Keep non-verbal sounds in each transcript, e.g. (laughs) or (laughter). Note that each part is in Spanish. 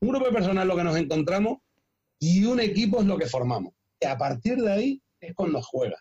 Un grupo de personas es lo que nos encontramos y un equipo es lo que formamos. Y a partir de ahí es cuando juega.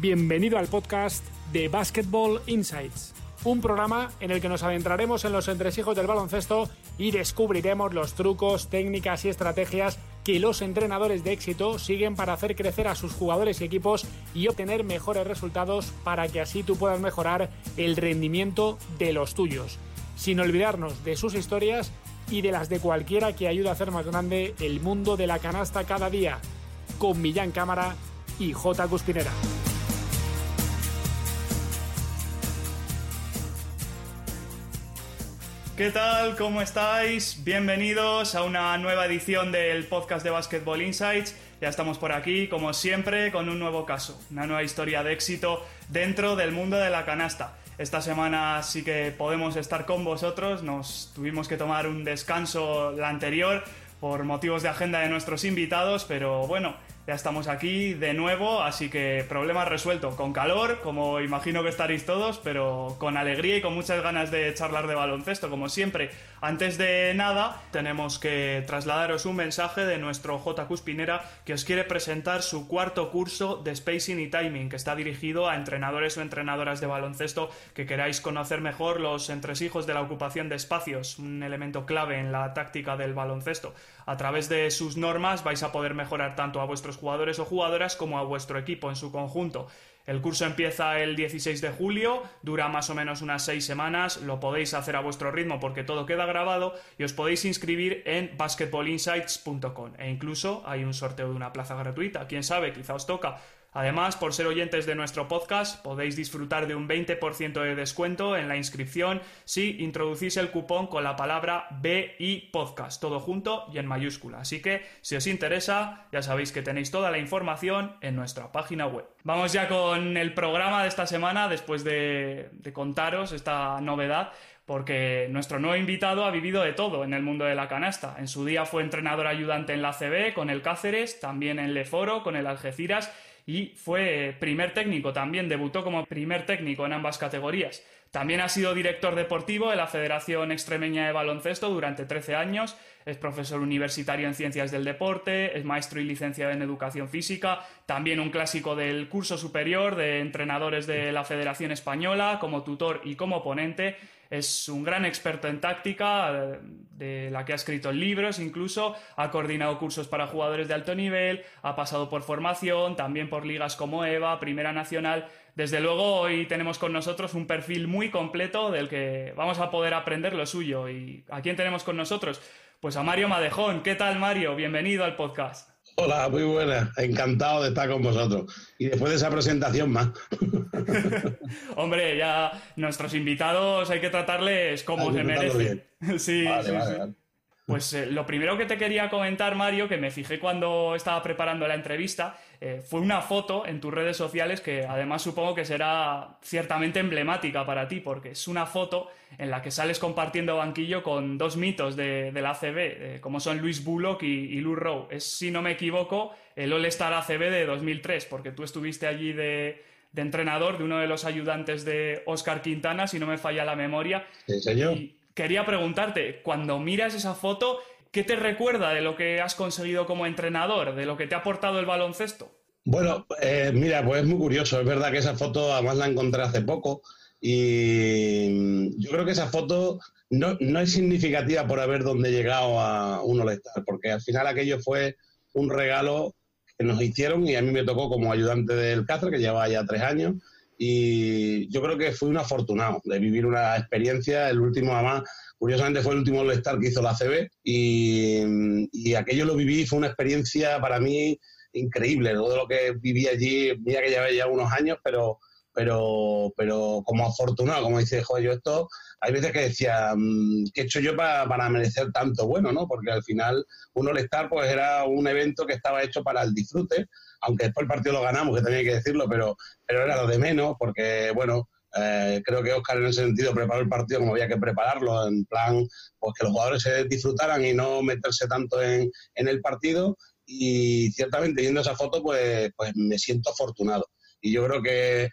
Bienvenido al podcast de Basketball Insights, un programa en el que nos adentraremos en los entresijos del baloncesto y descubriremos los trucos, técnicas y estrategias que los entrenadores de éxito siguen para hacer crecer a sus jugadores y equipos y obtener mejores resultados para que así tú puedas mejorar el rendimiento de los tuyos, sin olvidarnos de sus historias y de las de cualquiera que ayude a hacer más grande el mundo de la canasta cada día, con Millán Cámara y J. Cuspinera. ¿Qué tal? ¿Cómo estáis? Bienvenidos a una nueva edición del podcast de Basketball Insights. Ya estamos por aquí, como siempre, con un nuevo caso, una nueva historia de éxito dentro del mundo de la canasta. Esta semana sí que podemos estar con vosotros, nos tuvimos que tomar un descanso la anterior por motivos de agenda de nuestros invitados, pero bueno, ya estamos aquí de nuevo, así que problema resuelto. Con calor, como imagino que estaréis todos, pero con alegría y con muchas ganas de charlar de baloncesto, como siempre. Antes de nada, tenemos que trasladaros un mensaje de nuestro J. Cuspinera que os quiere presentar su cuarto curso de Spacing y Timing, que está dirigido a entrenadores o entrenadoras de baloncesto que queráis conocer mejor los entresijos de la ocupación de espacios, un elemento clave en la táctica del baloncesto. A través de sus normas vais a poder mejorar tanto a vuestros jugadores o jugadoras como a vuestro equipo en su conjunto. El curso empieza el 16 de julio, dura más o menos unas seis semanas, lo podéis hacer a vuestro ritmo porque todo queda grabado y os podéis inscribir en basketballinsights.com e incluso hay un sorteo de una plaza gratuita, quién sabe, quizá os toca. Además, por ser oyentes de nuestro podcast, podéis disfrutar de un 20% de descuento en la inscripción si introducís el cupón con la palabra BI Podcast, todo junto y en mayúscula. Así que, si os interesa, ya sabéis que tenéis toda la información en nuestra página web. Vamos ya con el programa de esta semana, después de, contaros esta novedad porque nuestro nuevo invitado ha vivido de todo en el mundo de la canasta. En su día fue entrenador ayudante en la CB con el Cáceres, también en Leforo con el Algeciras y fue primer técnico también, debutó como primer técnico en ambas categorías. También ha sido director deportivo de la Federación Extremeña de Baloncesto durante 13 años, es profesor universitario en Ciencias del Deporte, es maestro y licenciado en Educación Física, también un clásico del curso superior de entrenadores de la Federación Española, como tutor y como ponente, es un gran experto en táctica, de la que ha escrito libros incluso, ha coordinado cursos para jugadores de alto nivel, ha pasado por formación, también por ligas como EVA, Primera Nacional. Desde luego hoy tenemos con nosotros un perfil muy completo del que vamos a poder aprender lo suyo. ¿Y a quién tenemos con nosotros? Pues a Mario Madejón. ¿Qué tal Mario? Bienvenido al podcast. Hola, muy buena. Encantado de estar con vosotros. Y después de esa presentación más. (laughs) Hombre, ya nuestros invitados hay que tratarles como se merecen. (laughs) Sí, sí, sí. Pues eh, lo primero que te quería comentar, Mario, que me fijé cuando estaba preparando la entrevista, eh, fue una foto en tus redes sociales que además supongo que será ciertamente emblemática para ti, porque es una foto en la que sales compartiendo banquillo con dos mitos de, la ACB, eh, como son Luis Bullock y, y Lou Rowe. Es, si no me equivoco, el All-Star ACB de 2003, porque tú estuviste allí de, entrenador de uno de los ayudantes de Oscar Quintana, si no me falla la memoria. Sí, señor quería preguntarte, cuando miras esa foto, ¿qué te recuerda de lo que has conseguido como entrenador, de lo que te ha aportado el baloncesto? Bueno, eh, mira, pues es muy curioso. Es verdad que esa foto además la encontré hace poco y yo creo que esa foto no, es significativa por haber donde llegado a un all porque al final aquello fue un regalo que nos hicieron y a mí me tocó como ayudante del Cáceres, que llevaba ya tres años, y yo creo que fui un afortunado de vivir una experiencia, el último además, curiosamente fue el último All-Star que hizo la CB y, aquello lo viví, fue una experiencia para mí increíble, todo lo que viví allí, mira que ya unos años, pero pero pero como afortunado, como dice, joder, yo esto, hay veces que decía, mm, ¿qué he hecho yo para, para merecer tanto bueno, no? Porque al final un All-Star pues era un evento que estaba hecho para el disfrute, aunque después el partido lo ganamos, que tenía que decirlo, pero, pero era lo de menos, porque, bueno, eh, creo que Oscar en ese sentido preparó el partido como había que prepararlo, en plan, pues que los jugadores se disfrutaran y no meterse tanto en, en el partido. Y ciertamente viendo esa foto, pues, pues me siento afortunado. Y yo creo que,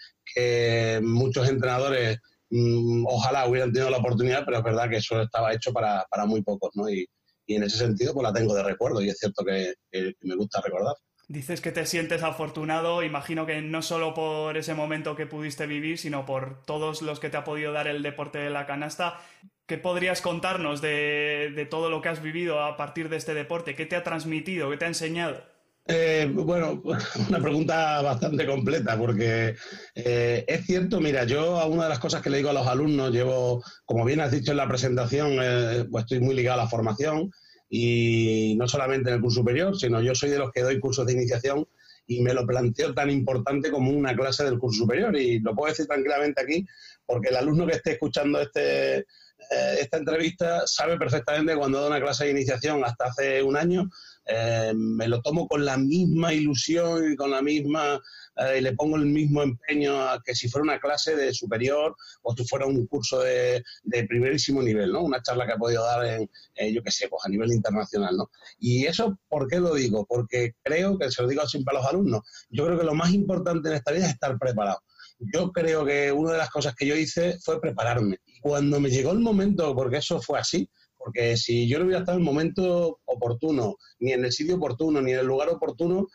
muchos entrenadores mm, ojalá hubieran tenido la oportunidad, pero es verdad que eso estaba hecho para, muy pocos, ¿no? Y, en ese sentido pues la tengo de recuerdo y es cierto que me gusta recordar. Dices que te sientes afortunado, imagino que no solo por ese momento que pudiste vivir, sino por todos los que te ha podido dar el deporte de la canasta. ¿Qué podrías contarnos de, todo lo que has vivido a partir de este deporte? ¿Qué te ha transmitido? ¿Qué te ha enseñado? Eh, bueno, (laughs) una pregunta bastante completa, porque eh, es cierto, mira, yo a una de las cosas que le digo a los alumnos, llevo, como bien has dicho en la presentación, eh, pues estoy muy ligado a la formación y no solamente en el curso superior, sino yo soy de los que doy cursos de iniciación y me lo planteo tan importante como una clase del curso superior. Y lo puedo decir tranquilamente aquí, porque el alumno que esté escuchando este, eh, esta entrevista sabe perfectamente cuando doy una clase de iniciación hasta hace un año, eh, me lo tomo con la misma ilusión y con la misma eh, y le pongo el mismo empeño a que si fuera una clase de superior o si fuera un curso de, primerísimo nivel, ¿no? Una charla que ha podido dar en, yo qué sé, pues a nivel internacional, ¿no? Y eso, ¿por qué lo digo? Porque creo que se lo digo siempre a los alumnos. Yo creo que lo más importante en esta vida es estar preparado. Yo creo que una de las cosas que yo hice fue prepararme. Y cuando me llegó el momento, porque eso fue así, porque si yo no hubiera estado en el momento oportuno, ni en el sitio oportuno, ni en el lugar oportuno,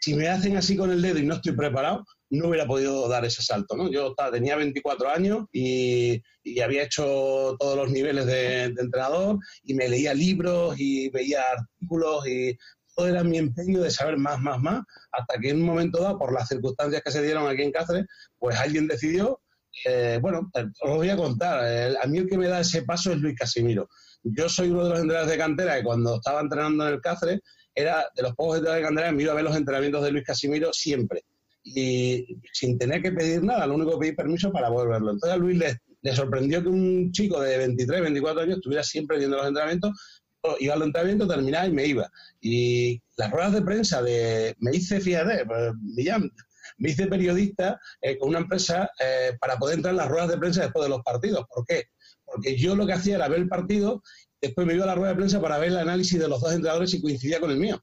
si me hacen así con el dedo y no estoy preparado, no hubiera podido dar ese salto. ¿no? Yo tenía 24 años y, había hecho todos los niveles de, entrenador y me leía libros y veía artículos y todo era mi empeño de saber más, más, más, hasta que en un momento dado, por las circunstancias que se dieron aquí en Cáceres, pues alguien decidió, eh, bueno, os voy a contar, a mí el que me da ese paso es Luis Casimiro. Yo soy uno de los entrenadores de cantera que cuando estaba entrenando en el Cáceres, era de los pocos de cantera me iba a ver los entrenamientos de Luis Casimiro siempre. Y sin tener que pedir nada, lo único que pedí permiso para poder verlo. Entonces a Luis le, sorprendió que un chico de 23, 24 años estuviera siempre viendo los entrenamientos. iba al entrenamiento, terminaba y me iba. Y las ruedas de prensa de. Me hice, fíjate, pues, me hice periodista eh, con una empresa eh, para poder entrar en las ruedas de prensa después de los partidos. ¿Por qué? Porque yo lo que hacía era ver el partido Después me a la rueda de prensa para ver el análisis de los dos entrenadores y coincidía con el mío.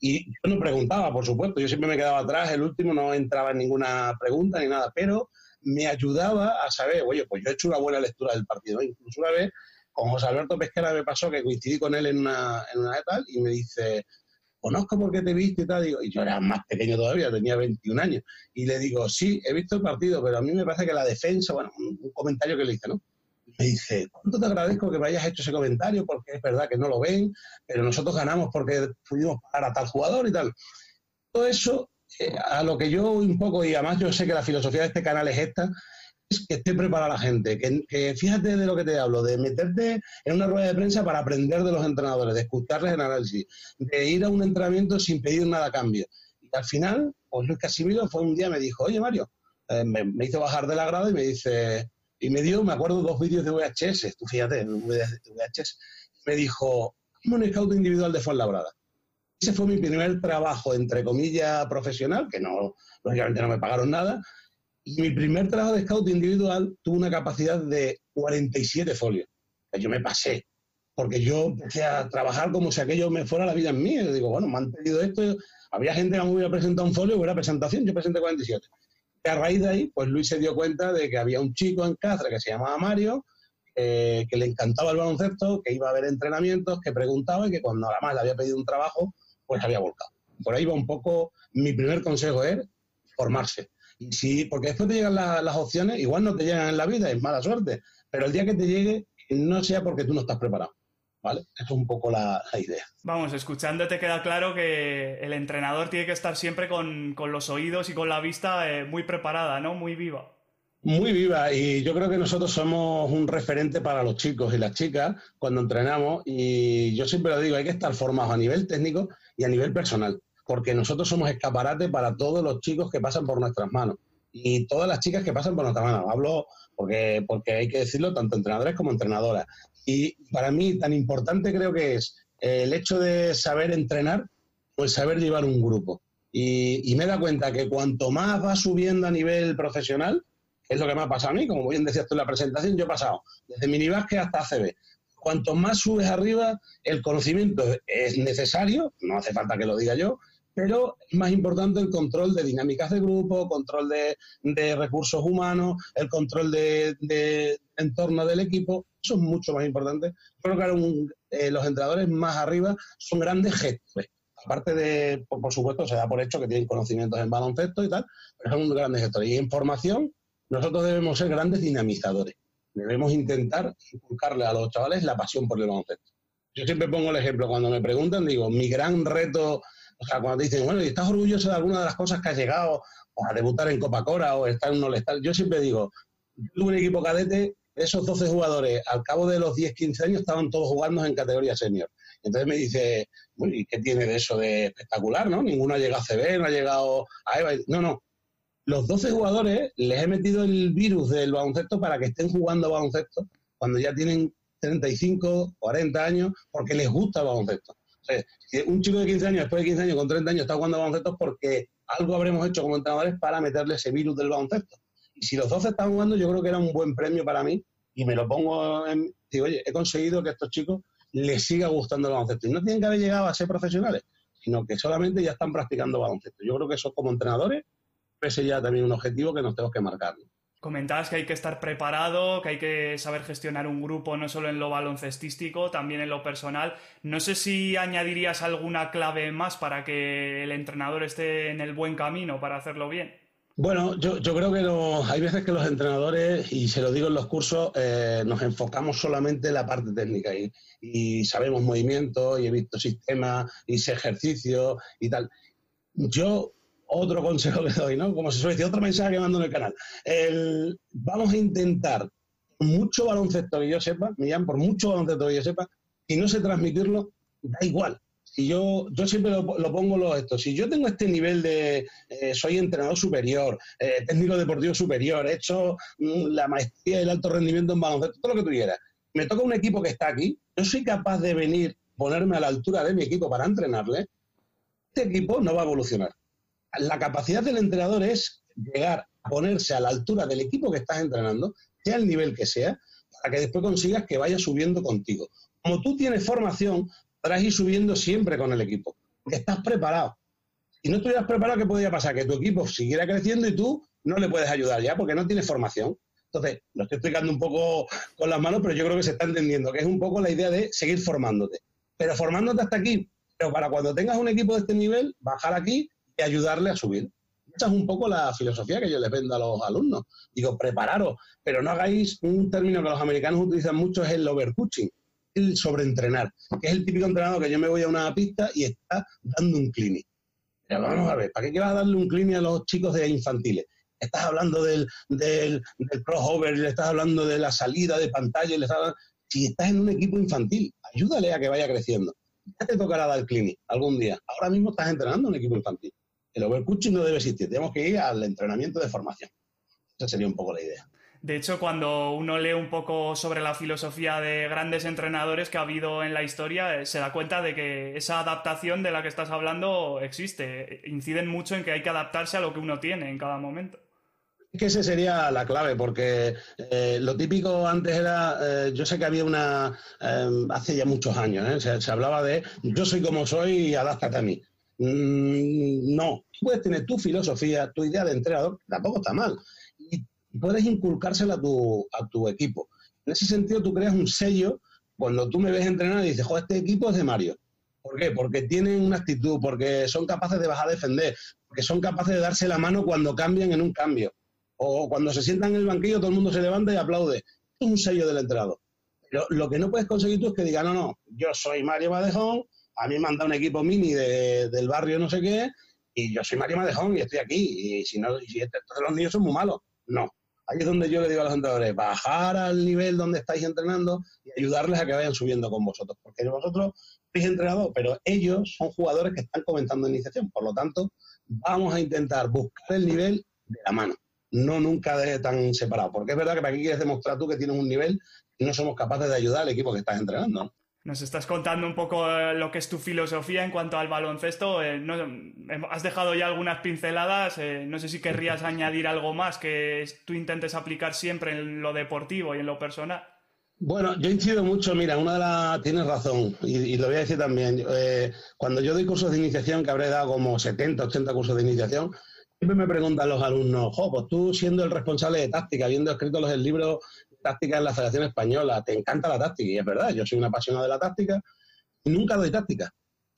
Y yo no preguntaba, por supuesto, yo siempre me quedaba atrás, el último no entraba en ninguna pregunta ni nada, pero me ayudaba a saber, oye, pues yo he hecho una buena lectura del partido. Incluso una vez con José Alberto Pesquera me pasó que coincidí con él en una, en una de tal y me dice, conozco por qué te viste y tal. Digo, y yo era más pequeño todavía, tenía 21 años. Y le digo, sí, he visto el partido, pero a mí me parece que la defensa, bueno, un comentario que le hice, ¿no? Me dice, ¿cuánto te agradezco que me hayas hecho ese comentario? Porque es verdad que no lo ven, pero nosotros ganamos porque pudimos pagar a tal jugador y tal. Todo eso, eh, a lo que yo un poco, y además yo sé que la filosofía de este canal es esta, es que esté preparada la gente, que, fíjate de lo que te hablo, de meterte en una rueda de prensa para aprender de los entrenadores, de escucharles en análisis, de ir a un entrenamiento sin pedir nada a cambio. Y al final, pues Luis Casimiro fue un día me dijo, oye Mario, eh, me, me, hizo bajar de la grada y me dice, y me dio, me acuerdo, dos vídeos de VHS, tú fíjate, VHS. Me dijo, como un scout individual de Fuenlabrada. Ese fue mi primer trabajo, entre comillas, profesional, que no, lógicamente no me pagaron nada. Y mi primer trabajo de scout individual tuvo una capacidad de 47 folios. Yo me pasé, porque yo empecé a trabajar como si aquello me fuera la vida en mí. Yo digo, bueno, me han pedido esto. Había gente que me hubiera presentado un folio, hubiera presentación, yo presenté 47 a raíz de ahí, pues Luis se dio cuenta de que había un chico en Cáceres que se llamaba Mario, eh, que le encantaba el baloncesto, que iba a ver entrenamientos, que preguntaba y que cuando más le había pedido un trabajo, pues había volcado. Por ahí va un poco, mi primer consejo es formarse. Y sí, porque después te llegan las opciones, igual no te llegan en la vida, es mala suerte, pero el día que te llegue, no sea porque tú no estás preparado. ¿Vale? es un poco la, idea. Vamos, escuchándote queda claro que el entrenador tiene que estar siempre con, los oídos y con la vista eh, muy preparada, ¿no? Muy viva. Muy viva y yo creo que nosotros somos un referente para los chicos y las chicas cuando entrenamos y yo siempre lo digo, hay que estar formados a nivel técnico y a nivel personal, porque nosotros somos escaparate para todos los chicos que pasan por nuestras manos y todas las chicas que pasan por nuestras manos. Hablo porque, porque hay que decirlo tanto entrenadores como entrenadoras. Y para mí tan importante creo que es el hecho de saber entrenar, pues saber llevar un grupo. Y, me da cuenta que cuanto más va subiendo a nivel profesional, es lo que me ha pasado a mí, como bien decías tú en la presentación, yo he pasado desde minibásquet hasta ACB. Cuanto más subes arriba, el conocimiento es necesario, no hace falta que lo diga yo, pero es más importante el control de dinámicas de grupo, control de, recursos humanos, el control de, entorno del equipo, eso es mucho más importante. Creo que eh, los entrenadores más arriba son grandes gestores. Aparte de, por, supuesto, se da por hecho que tienen conocimientos en baloncesto y tal, pero son grandes gestores. Y en formación, nosotros debemos ser grandes dinamizadores. Debemos intentar inculcarle a los chavales la pasión por el baloncesto. Yo siempre pongo el ejemplo, cuando me preguntan, digo, mi gran reto o sea, cuando dicen, bueno, ¿y estás orgulloso de alguna de las cosas que has llegado a debutar en Copa Cora o estar en un all Yo siempre digo, yo tuve un equipo cadete, esos 12 jugadores, al cabo de los 10, 15 años, estaban todos jugando en categoría senior. Entonces me dice, bueno, ¿y qué tiene de eso de espectacular, no? Ninguno ha llegado a CB, no ha llegado a EVA. No, no. Los 12 jugadores les he metido el virus del baloncesto para que estén jugando baloncesto cuando ya tienen 35, 40 años, porque les gusta el baloncesto un chico de 15 años, después de 15 años, con 30 años, está jugando baloncesto porque algo habremos hecho como entrenadores para meterle ese virus del baloncesto. Y si los 12 están jugando, yo creo que era un buen premio para mí y me lo pongo en... Digo, oye, he conseguido que a estos chicos les siga gustando el baloncesto. Y no tienen que haber llegado a ser profesionales, sino que solamente ya están practicando baloncesto. Yo creo que eso como entrenadores, ese ya también un objetivo que nos tenemos que marcar. Comentabas que hay que estar preparado, que hay que saber gestionar un grupo no solo en lo baloncestístico, también en lo personal. No sé si añadirías alguna clave más para que el entrenador esté en el buen camino para hacerlo bien. Bueno, yo, creo que hay veces que los entrenadores, y se lo digo en los cursos, eh, nos enfocamos solamente en la parte técnica y, y sabemos movimientos y he visto sistemas y ejercicios y tal. Yo otro consejo que doy, ¿no? Como se suele decir, otro mensaje que mando en el canal. vamos a intentar, mucho baloncesto que yo sepa, Millán, por mucho baloncesto que yo sepa, y no sé transmitirlo, da igual. Si yo, yo siempre lo, pongo lo esto. Si yo tengo este nivel de eh, soy entrenador superior, eh, técnico deportivo superior, he hecho mm, la maestría y el alto rendimiento en baloncesto, todo lo que tú quieras. Me toca un equipo que está aquí, yo soy capaz de venir, ponerme a la altura de mi equipo para entrenarle, este equipo no va a evolucionar la capacidad del entrenador es llegar a ponerse a la altura del equipo que estás entrenando, sea el nivel que sea, para que después consigas que vaya subiendo contigo. Como tú tienes formación, podrás ir subiendo siempre con el equipo, porque estás preparado. Si no estuvieras preparado, ¿qué podría pasar? Que tu equipo siguiera creciendo y tú no le puedes ayudar ya porque no tienes formación. Entonces, lo estoy explicando un poco con las manos, pero yo creo que se está entendiendo, que es un poco la idea de seguir formándote. Pero formándote hasta aquí, pero para cuando tengas un equipo de este nivel, bajar aquí ayudarle a subir. Esa es un poco la filosofía que yo les vendo a los alumnos. Digo, prepararos, pero no hagáis un término que los americanos utilizan mucho, es el overcoaching, el sobreentrenar, que es el típico entrenador que yo me voy a una pista y está dando un clinic. Pero vamos a ver, ¿para qué vas a darle un clinic a los chicos de infantiles? Estás hablando del, del, del crossover, le estás hablando de la salida de pantalla, le estás si estás en un equipo infantil, ayúdale a que vaya creciendo. Ya te tocará dar clinic algún día. Ahora mismo estás entrenando en un equipo infantil. El overcoaching no debe existir, tenemos que ir al entrenamiento de formación. Esa sería un poco la idea. De hecho, cuando uno lee un poco sobre la filosofía de grandes entrenadores que ha habido en la historia, eh, se da cuenta de que esa adaptación de la que estás hablando existe. Inciden mucho en que hay que adaptarse a lo que uno tiene en cada momento. Es que esa sería la clave, porque eh, lo típico antes era, eh, yo sé que había una, hace ya muchos años, se, se, hablaba de yo soy como soy y adáptate a mí. Mm, no, puedes tener tu filosofía, tu idea de entrenador, tampoco está mal. Y puedes inculcársela a tu, a tu equipo. En ese sentido, tú creas un sello. Cuando tú me ves entrenar y dices, joder, este equipo es de Mario. ¿Por qué? Porque tienen una actitud, porque son capaces de bajar a defender, porque son capaces de darse la mano cuando cambian en un cambio. O cuando se sientan en el banquillo, todo el mundo se levanta y aplaude. Es un sello del entrenador. Lo que no puedes conseguir tú es que diga, no, no, yo soy Mario Badejón, a mí me han dado un equipo mini del barrio no sé qué, y yo soy Mario Madejón y estoy aquí, y si no, si este, entonces los niños son muy malos. No. Ahí es donde yo le digo a los entrenadores, bajar al nivel donde estáis entrenando y ayudarles a que vayan subiendo con vosotros. Porque vosotros sois entrenadores, pero ellos son jugadores que están comenzando iniciación. Por lo tanto, vamos a intentar buscar el nivel de la mano, no nunca de tan separado. Porque es verdad que para aquí quieres demostrar tú que tienes un nivel y no somos capaces de ayudar al equipo que estás entrenando. Nos estás contando un poco eh, lo que es tu filosofía en cuanto al baloncesto. Eh, has dejado ya algunas pinceladas. Eh, no sé si querrías (laughs) añadir algo más que tú intentes aplicar siempre en lo deportivo y en lo personal. Bueno, yo incido mucho, mira, una de las, tienes razón, y, lo voy a decir también, eh, cuando yo doy cursos de iniciación, que habré dado como 70, 80 cursos de iniciación, siempre me preguntan los alumnos, jo, pues tú siendo el responsable de táctica, habiendo escrito los libros táctica en la Federación Española, te encanta la táctica, y es verdad, yo soy una apasionado de la táctica, y nunca doy táctica.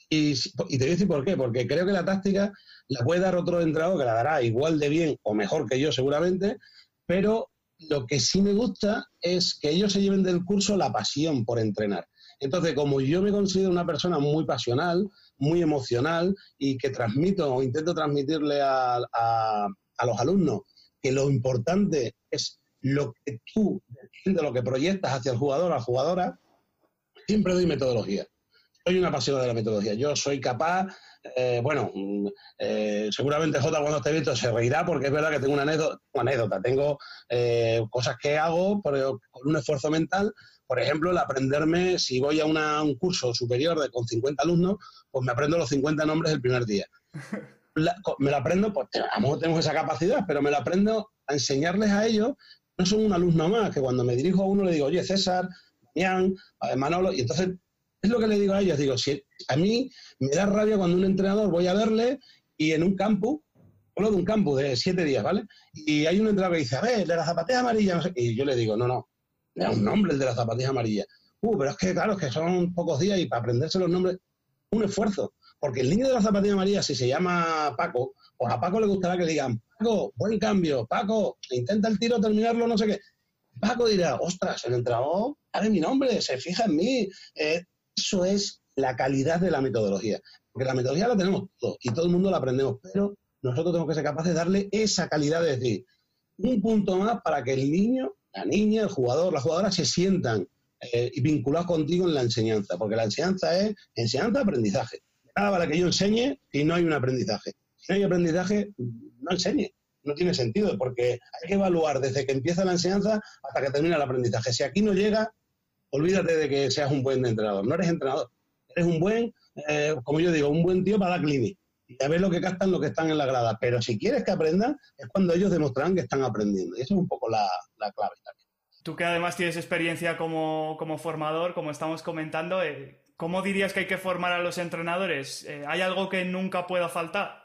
Y, te voy a decir por qué, porque creo que la táctica la puede dar otro entrenador que la dará igual de bien o mejor que yo seguramente, pero lo que sí me gusta es que ellos se lleven del curso la pasión por entrenar. Entonces, como yo me considero una persona muy pasional, muy emocional y que transmito o intento transmitirle a, los alumnos que lo importante es lo que tú, de lo que proyectas hacia el jugador o la jugadora, siempre doy metodología. Soy una apasionada de la metodología. Yo soy capaz eh, bueno, mm, eh, seguramente Jota cuando esté visto se reirá porque es verdad que tengo una anécdota, tengo eh, cosas que hago con un esfuerzo mental, por ejemplo, el aprenderme, si voy a un curso superior de, con 50 alumnos, pues me aprendo los 50 nombres el primer día. (laughs) me lo aprendo, pues a lo mejor tengo esa capacidad, pero me lo aprendo a enseñarles a ellos, no son un alumno más, que cuando me dirijo a uno le digo, oye, César, Damián, Manolo, y entonces es lo que le digo a ellos, digo, si a mí me da rabia cuando un entrenador voy a verle y en un campo, hablo de un campo de siete días, ¿vale? Y hay un entrenador que dice, a ver, de la zapatilla amarilla, no sé, y yo le digo, no, no, da un nombre el de la zapatilla amarilla. Uh, pero es que, claro, es que son pocos días y para aprenderse los nombres, un esfuerzo. Porque el niño de la zapatilla amarilla, si se llama Paco, pues a Paco le gustará que le digan, Paco, buen cambio, Paco, intenta el tiro, terminarlo, no sé qué. Paco dirá, ostras, el entrenador sabe mi nombre, se fija en mí, eh, eso es la calidad de la metodología. Porque la metodología la tenemos todos y todo el mundo la aprendemos, pero nosotros tenemos que ser capaces de darle esa calidad, de decir, un punto más para que el niño, la niña, el jugador, la jugadora se sientan eh, vinculados contigo en la enseñanza, porque la enseñanza es enseñanza, aprendizaje. Nada para que yo enseñe y no hay un aprendizaje. Si no hay aprendizaje, no enseñe. No tiene sentido, porque hay que evaluar desde que empieza la enseñanza hasta que termina el aprendizaje. Si aquí no llega, olvídate de que seas un buen entrenador. No eres entrenador. Eres un buen, eh, como yo digo, un buen tío para la clínica. Y a ver lo que captan los que están en la grada. Pero si quieres que aprendan, es cuando ellos demostrarán que están aprendiendo. Y eso es un poco la, clave también. Tú que además tienes experiencia como, formador, como estamos comentando, eh, ¿cómo dirías que hay que formar a los entrenadores? Eh, ¿Hay algo que nunca pueda faltar?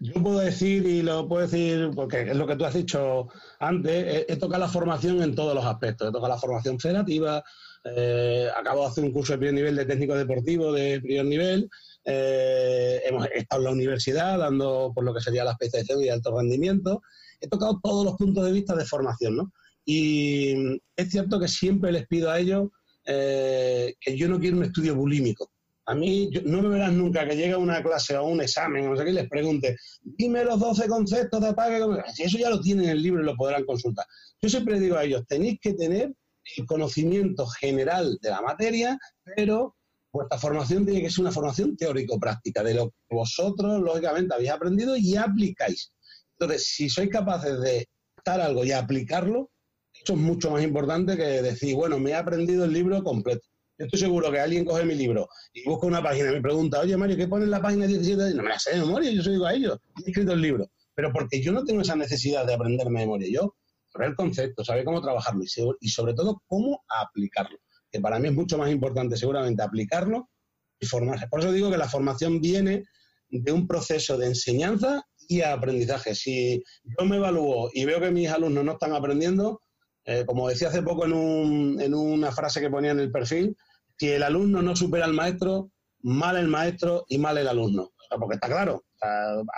Yo puedo decir, y lo puedo decir porque es lo que tú has dicho antes, he, tocado la formación en todos los aspectos. He tocado la formación federativa, eh, acabo de hacer un curso de primer nivel de técnico deportivo de primer nivel. Eh, hemos estado en la universidad dando por lo que sería la especialización y alto rendimiento. He tocado todos los puntos de vista de formación, ¿no? Y es cierto que siempre les pido a ellos eh, que yo no quiero un estudio bulímico. A mí no me verás nunca que llegue a una clase o un examen, o no sé les pregunte, dime los 12 conceptos de apague. Si eso ya lo tienen en el libro y lo podrán consultar. Yo siempre digo a ellos, tenéis que tener el conocimiento general de la materia, pero vuestra formación tiene que ser una formación teórico-práctica, de lo que vosotros, lógicamente, habéis aprendido y aplicáis. Entonces, si sois capaces de estar algo y aplicarlo, eso es mucho más importante que decir, bueno, me he aprendido el libro completo. Yo estoy seguro que alguien coge mi libro y busca una página y me pregunta, oye Mario, ¿qué pone en la página 17? No me la sé de memoria, yo soy digo a ellos, he escrito el libro. Pero porque yo no tengo esa necesidad de aprenderme de memoria. Yo saber el concepto, saber cómo trabajarlo y, sobre todo cómo aplicarlo, que para mí es mucho más importante seguramente aplicarlo y formarse. Por eso digo que la formación viene de un proceso de enseñanza y aprendizaje. Si yo me evalúo y veo que mis alumnos no están aprendiendo, eh, como decía hace poco en, un, en una frase que ponía en el perfil, si el alumno no supera al maestro, mal el maestro y mal el alumno. porque está claro,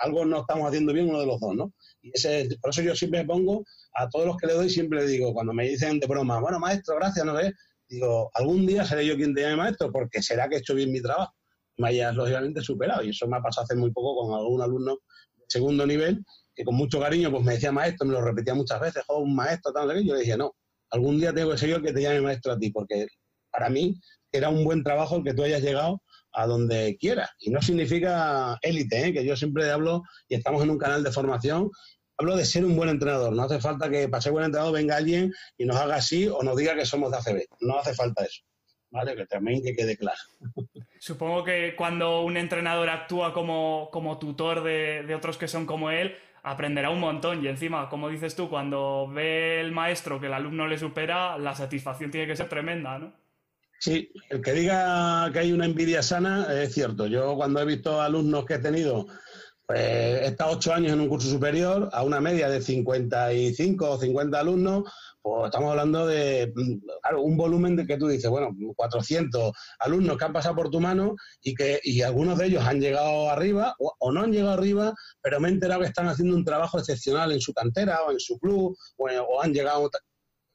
algo no estamos haciendo bien uno de los dos, ¿no? Y ese, por eso yo siempre pongo a todos los que le doy siempre le digo, cuando me dicen de broma, bueno, maestro, gracias, no sé, digo, algún día seré yo quien te llame maestro, porque será que he hecho bien mi trabajo. Me hayas lógicamente superado. Y eso me ha pasado hace muy poco con algún alumno de segundo nivel, que con mucho cariño pues me decía maestro, me lo repetía muchas veces, oh, un maestro, tal, tal, yo le dije, no, algún día tengo que ser yo que te llame maestro a ti, porque para mí era un buen trabajo el que tú hayas llegado a donde quieras. Y no significa élite, ¿eh? que yo siempre hablo y estamos en un canal de formación hablo de ser un buen entrenador. No hace falta que para ser buen entrenador venga alguien y nos haga así o nos diga que somos de ACB. No hace falta eso. ¿Vale? Que también que quede claro. Supongo que cuando un entrenador actúa como, tutor de, otros que son como él, aprenderá un montón. Y encima, como dices tú, cuando ve el maestro que el alumno le supera, la satisfacción tiene que ser tremenda, ¿no? Sí, el que diga que hay una envidia sana es cierto. Yo cuando he visto alumnos que he tenido, pues he estado ocho años en un curso superior a una media de 55 o 50 alumnos, pues estamos hablando de un volumen de que tú dices, bueno, 400 alumnos que han pasado por tu mano y que y algunos de ellos han llegado arriba o, no han llegado arriba, pero me he enterado que están haciendo un trabajo excepcional en su cantera o en su club o, han llegado...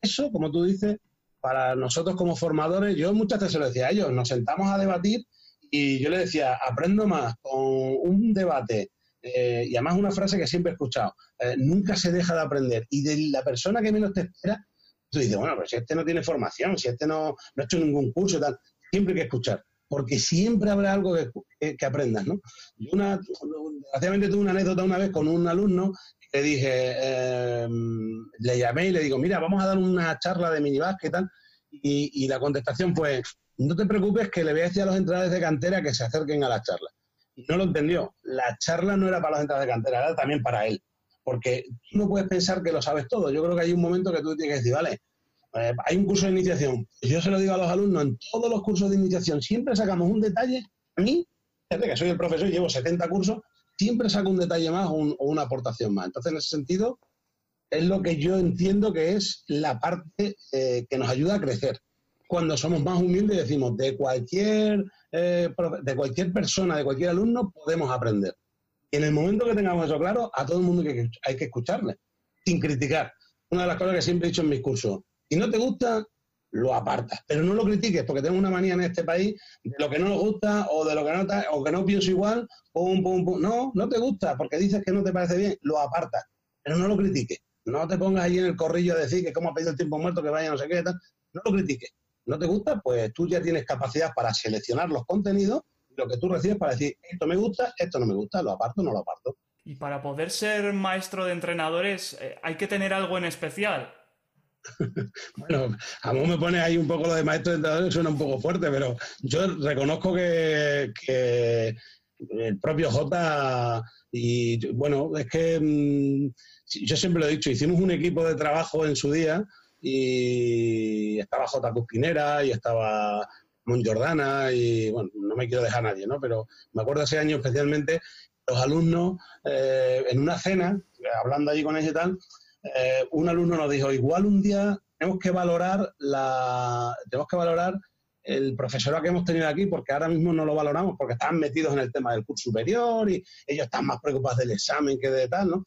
Eso, como tú dices, para nosotros como formadores, yo muchas veces se lo decía a ellos, nos sentamos a debatir y yo le decía, aprendo más con un debate eh, y además una frase que siempre he escuchado, eh, nunca se deja de aprender. Y de la persona que menos te espera, tú dices, bueno, pues si este no tiene formación, si este no, ha hecho ningún curso tal, siempre hay que escuchar, porque siempre habrá algo que, que, aprendas, ¿no? Yo una, desgraciadamente tuve una anécdota una vez con un alumno le dije, em, le llamé y le digo, mira, vamos a dar una charla de minibásquet y tal, y, la contestación fue, no te preocupes que le voy a decir a los entrenadores de cantera que se acerquen a la charla. No lo entendió. La charla no era para los entrenadores de cantera, era también para él. Porque tú no puedes pensar que lo sabes todo. Yo creo que hay un momento que tú tienes que decir, vale, eh, hay un curso de iniciación. Yo se lo digo a los alumnos, en todos los cursos de iniciación siempre sacamos un detalle. A mí, desde que soy el profesor y llevo 70 cursos, siempre saco un detalle más o, una aportación más. Entonces, en ese sentido, es lo que yo entiendo que es la parte eh, que nos ayuda a crecer. Cuando somos más humildes decimos, de cualquier, eh, de cualquier persona, de cualquier alumno, podemos aprender. Y en el momento que tengamos eso claro, a todo el mundo hay que, escucharle, sin criticar. Una de las cosas que siempre he dicho en mis cursos, si no te gusta, lo apartas. Pero no lo critiques, porque tengo una manía en este país de lo que no nos gusta o de lo que no, o que no pienso igual, pum, pum, pum. No, no te gusta, porque dices que no te parece bien, lo apartas. Pero no lo critiques. No te pongas ahí en el corrillo a decir que cómo ha pedido el tiempo muerto, que vaya no sé qué, tal. No lo critiques. ¿No te gusta? Pues tú ya tienes capacidad para seleccionar los contenidos, lo que tú recibes para decir, esto me gusta, esto no me gusta, lo aparto, no lo aparto. Y para poder ser maestro de entrenadores, eh, ¿hay que tener algo en especial? (laughs) bueno, a mí me pone ahí un poco lo de maestro de entrenadores, suena un poco fuerte, pero yo reconozco que, el propio J y bueno, es que mm, yo siempre lo he dicho, hicimos un equipo de trabajo en su día y estaba J. Cuspinera y estaba Mon Jordana y bueno, no me quiero dejar nadie, ¿no? Pero me acuerdo ese año especialmente los alumnos eh, en una cena, hablando allí con ellos y tal, eh, un alumno nos dijo, igual un día tenemos que valorar la, tenemos que valorar el profesorado que hemos tenido aquí, porque ahora mismo no lo valoramos, porque están metidos en el tema del curso superior y ellos están más preocupados del examen que de tal, ¿no?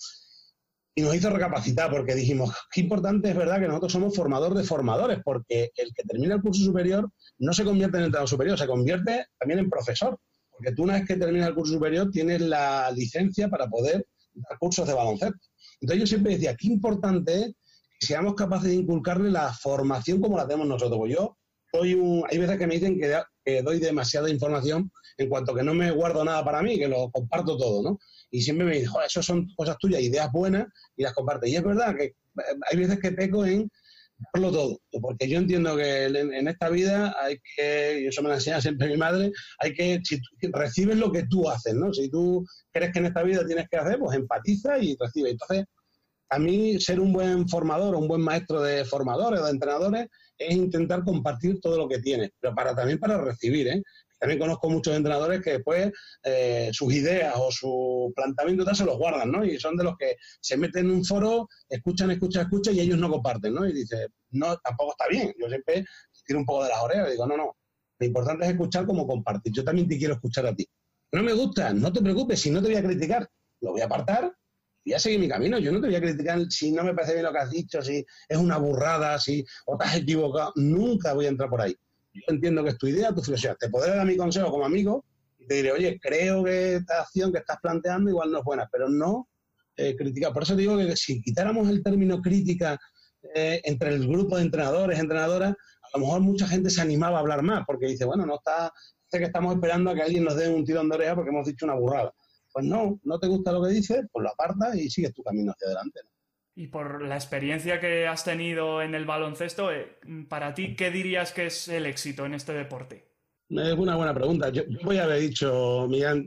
Y nos hizo recapacitar porque dijimos, qué importante es verdad que nosotros somos formador de formadores, porque el que termina el curso superior no se convierte en entrenador superior, se convierte también en profesor, porque tú una vez que terminas el curso superior tienes la licencia para poder dar cursos de baloncesto. Entonces yo siempre decía, qué importante es que seamos capaces de inculcarle la formación como la tenemos nosotros. Pues yo soy un, hay veces que me dicen que, doy demasiada información en cuanto que no me guardo nada para mí, que lo comparto todo, ¿no? Y siempre me dicen, joder, eso son cosas tuyas, ideas buenas, y las compartes. Y es verdad que eh, hay veces que peco en darlo todo, porque yo entiendo que en, esta vida hay que, y eso me lo enseña siempre mi madre, hay que, si recibes lo que tú haces, ¿no? Si tú crees que en esta vida tienes que hacer, pues empatiza y recibe. Entonces, a mí ser un buen formador o un buen maestro de formadores de entrenadores es intentar compartir todo lo que tienes, pero para también para recibir, ¿eh? También conozco muchos entrenadores que después eh, sus ideas o su planteamiento tal se los guardan, ¿no? Y son de los que se meten en un foro, escuchan, escuchan, escuchan y ellos no comparten, ¿no? Y dice, no, tampoco está bien. Yo siempre tiro un poco de las orejas y digo, no, no. Lo importante es escuchar como compartir. Yo también te quiero escuchar a ti. No me gusta, no te preocupes, si no te voy a criticar, lo voy a apartar y voy a seguir mi camino. Yo no te voy a criticar si no me parece bien lo que has dicho, si es una burrada, si o te has equivocado. Nunca voy a entrar por ahí. Yo entiendo que es tu idea, tu filosofía. Te podré dar mi consejo como amigo y te diré, oye, creo que esta acción que estás planteando igual no es buena, pero no eh, criticar. Por eso digo que si quitáramos el término crítica eh, entre el grupo de entrenadores, entrenadoras, a lo mejor mucha gente se animaba a hablar más, porque dice, bueno, no está, sé que estamos esperando a que alguien nos dé un tirón de oreja porque hemos dicho una burrada. Pues no, no te gusta lo que dices, pues lo apartas y sigues tu camino hacia adelante. Y por la experiencia que has tenido en el baloncesto, eh, para ti, ¿qué dirías que es el éxito en este deporte? Es una buena pregunta. Yo, voy a haber dicho, Miguel,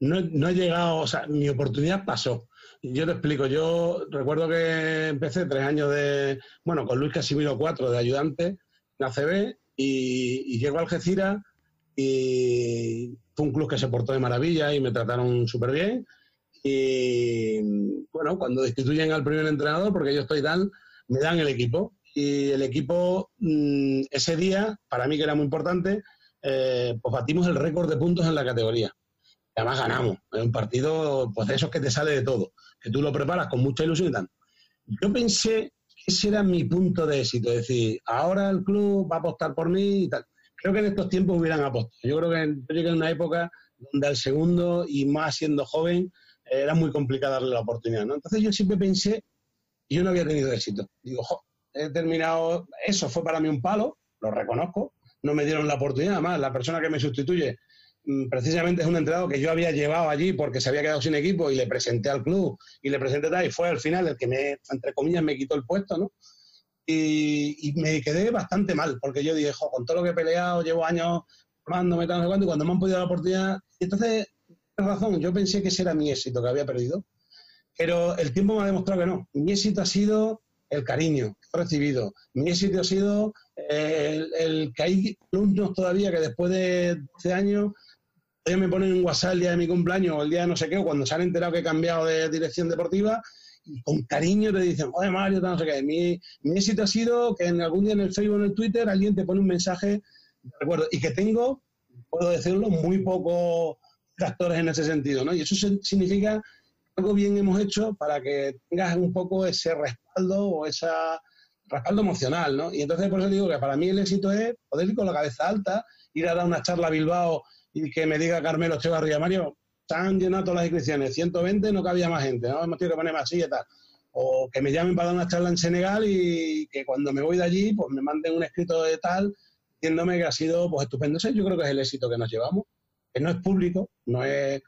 no, no he llegado, o sea, mi oportunidad pasó. Yo te explico, yo recuerdo que empecé tres años de, bueno, con Luis Casimiro cuatro de ayudante en ACB y, y llego a Algeciras y fue un club que se portó de maravilla y me trataron súper bien. Y bueno, cuando destituyen al primer entrenador, porque yo estoy tal, me dan el equipo. Y el equipo, mm, ese día, para mí que era muy importante, eh, pues batimos el récord de puntos en la categoría. además ganamos. Es un partido, pues de esos que te sale de todo, que tú lo preparas con mucha ilusión y tal. Yo pensé que ese era mi punto de éxito, es decir, ahora el club va a apostar por mí y tal. Creo que en estos tiempos hubieran apostado. Yo creo que yo llegué en una época donde al segundo y más siendo joven era muy complicado darle la oportunidad, ¿no? Entonces yo siempre pensé, yo no había tenido éxito. Digo, he terminado, eso fue para mí un palo, lo reconozco, no me dieron la oportunidad, además la persona que me sustituye mm, precisamente es un entrenador que yo había llevado allí porque se había quedado sin equipo y le presenté al club y le presenté tal y fue al final el que me, entre comillas, me quitó el puesto, ¿no? Y, me quedé bastante mal porque yo dije, con todo lo que he peleado, llevo años formándome, tal, y cuando me han podido la oportunidad, y entonces razón, yo pensé que ese era mi éxito que había perdido, pero el tiempo me ha demostrado que no. Mi éxito ha sido el cariño que he recibido. Mi éxito ha sido eh, el, que hay alumnos todavía que después de 12 años ellos me ponen un WhatsApp el día de mi cumpleaños o el día de no sé qué, o cuando se han enterado que he cambiado de dirección deportiva, y con cariño te dicen, joder Mario, no sé qué. Mi, mi éxito ha sido que en algún día en el Facebook o en el Twitter alguien te pone un mensaje de recuerdo y que tengo, puedo decirlo, muy poco actores en ese sentido, ¿no? Y eso significa algo bien hemos hecho para que tengas un poco ese respaldo o ese respaldo emocional, ¿no? Y entonces por eso digo que para mí el éxito es poder ir con la cabeza alta, ir a dar una charla a Bilbao y que me diga Carmelo Echevarría, Mario, están llenando todas las inscripciones, 120 no cabía más gente, ¿no? Hemos tenido que poner más y tal. O que me llamen para dar una charla en Senegal y que cuando me voy de allí, pues me manden un escrito de tal, diciéndome que ha sido pues estupendo. Yo creo que es el éxito que nos llevamos que no es público, no es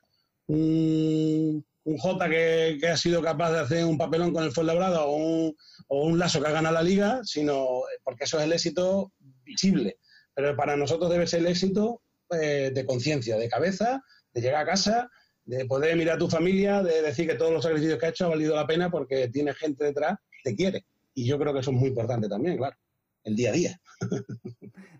un, un que, ha sido capaz de hacer un papelón con el Fuenlabrada o o un Lazo que ha ganado la liga, sino porque eso es el éxito visible. Pero para nosotros debe ser el éxito eh, de conciencia, de cabeza, de llegar a casa, de poder mirar a tu familia, de decir que todos los sacrificios que has hecho ha valido la pena porque tiene gente detrás que te quiere. Y yo creo que eso es muy importante también, claro, el día a día.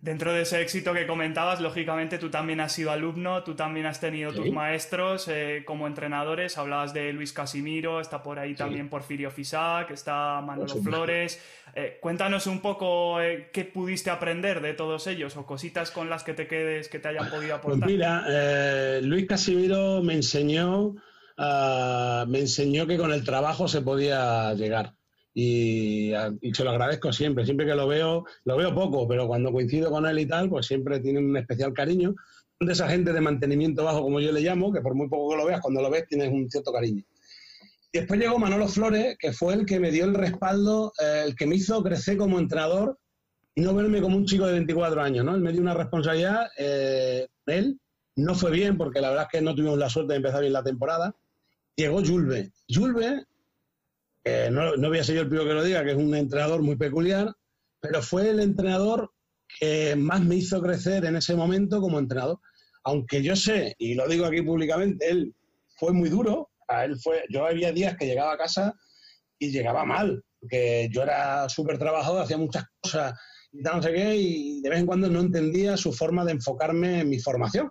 Dentro de ese éxito que comentabas, lógicamente tú también has sido alumno, tú también has tenido tus maestros eh, como entrenadores. Hablabas de Luis Casimiro, está por ahí también Porfirio Fisac, está Manolo Flores. Eh, cuéntanos un poco eh, qué pudiste aprender de todos ellos o cositas con las que te quedes que te hayan podido pues aportar. Pues mira, Luis Casimiro me enseñó, ah, me enseñó que con el trabajo se podía llegar y, se lo agradezco siempre, siempre que lo veo, lo veo poco, pero cuando coincido con él y tal, pues siempre tiene un especial cariño. De esa gente de mantenimiento bajo, como yo le llamo, que por muy poco que lo veas, cuando lo ves tienes un cierto cariño. Y después llegó Manolo Flores, que fue el que me dio el respaldo, eh, el que me hizo crecer como entrenador y no verme como un chico de 24 años, ¿no? Él me dio una responsabilidad, eh, él no fue bien, porque la verdad es que no tuvimos la suerte de empezar bien la temporada. Llegó Julve. Julve no, no, voy a ser yo el primero que lo diga, que es un entrenador muy peculiar, pero fue el entrenador que más me hizo crecer en ese momento como entrenador. Aunque yo sé, y lo digo aquí públicamente, él fue muy duro, a él fue, yo había días que llegaba a casa y llegaba mal, porque yo era súper trabajador, hacía muchas cosas y no sé qué, y de vez en cuando no entendía su forma de enfocarme en mi formación,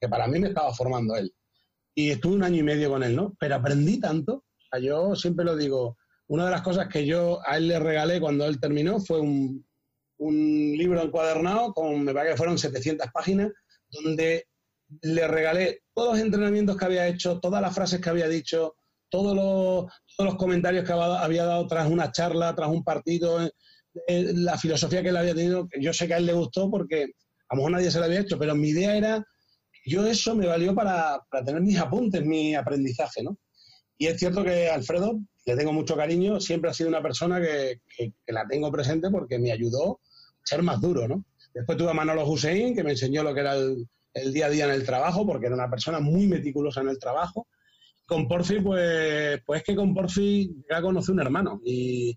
que para mí me estaba formando él. Y estuve un año y medio con él, ¿no? Pero aprendí tanto yo siempre lo digo, una de las cosas que yo a él le regalé cuando él terminó fue un, libro encuadernado con, me parece que fueron 700 páginas, donde le regalé todos los entrenamientos que había hecho, todas las frases que había dicho, todos los, los comentarios que había dado tras una charla, tras un partido, eh, eh, la filosofía que él había tenido, yo sé que a él le gustó porque a lo mejor nadie se lo había hecho, pero mi idea era, yo eso me valió para, para tener mis apuntes, mi aprendizaje, ¿no? Y es cierto que Alfredo, le tengo mucho cariño, siempre ha sido una persona que, la tengo presente porque me ayudó a ser más duro, ¿no? Después tuve a Manolo Hussein, que me enseñó lo que era el, día a día en el trabajo, porque era una persona muy meticulosa en el trabajo. Con Porfi, pues, pues es que con Porfi ya conocí un hermano y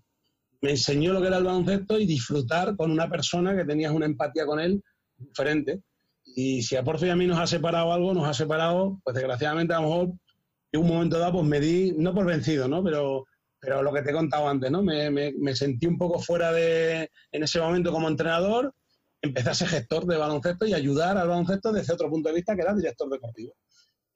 me enseñó lo que era el baloncesto y disfrutar con una persona que tenías una empatía con él diferente. Y si a Porfi y a mí nos ha separado algo, nos ha separado, pues desgraciadamente a lo mejor en un momento dado pues me di, no por vencido, ¿no? Pero, pero lo que te he contado antes, ¿no? Me, me, sentí un poco fuera de, en ese momento como entrenador, empecé a ser gestor de baloncesto y ayudar al baloncesto desde otro punto de vista que era director deportivo.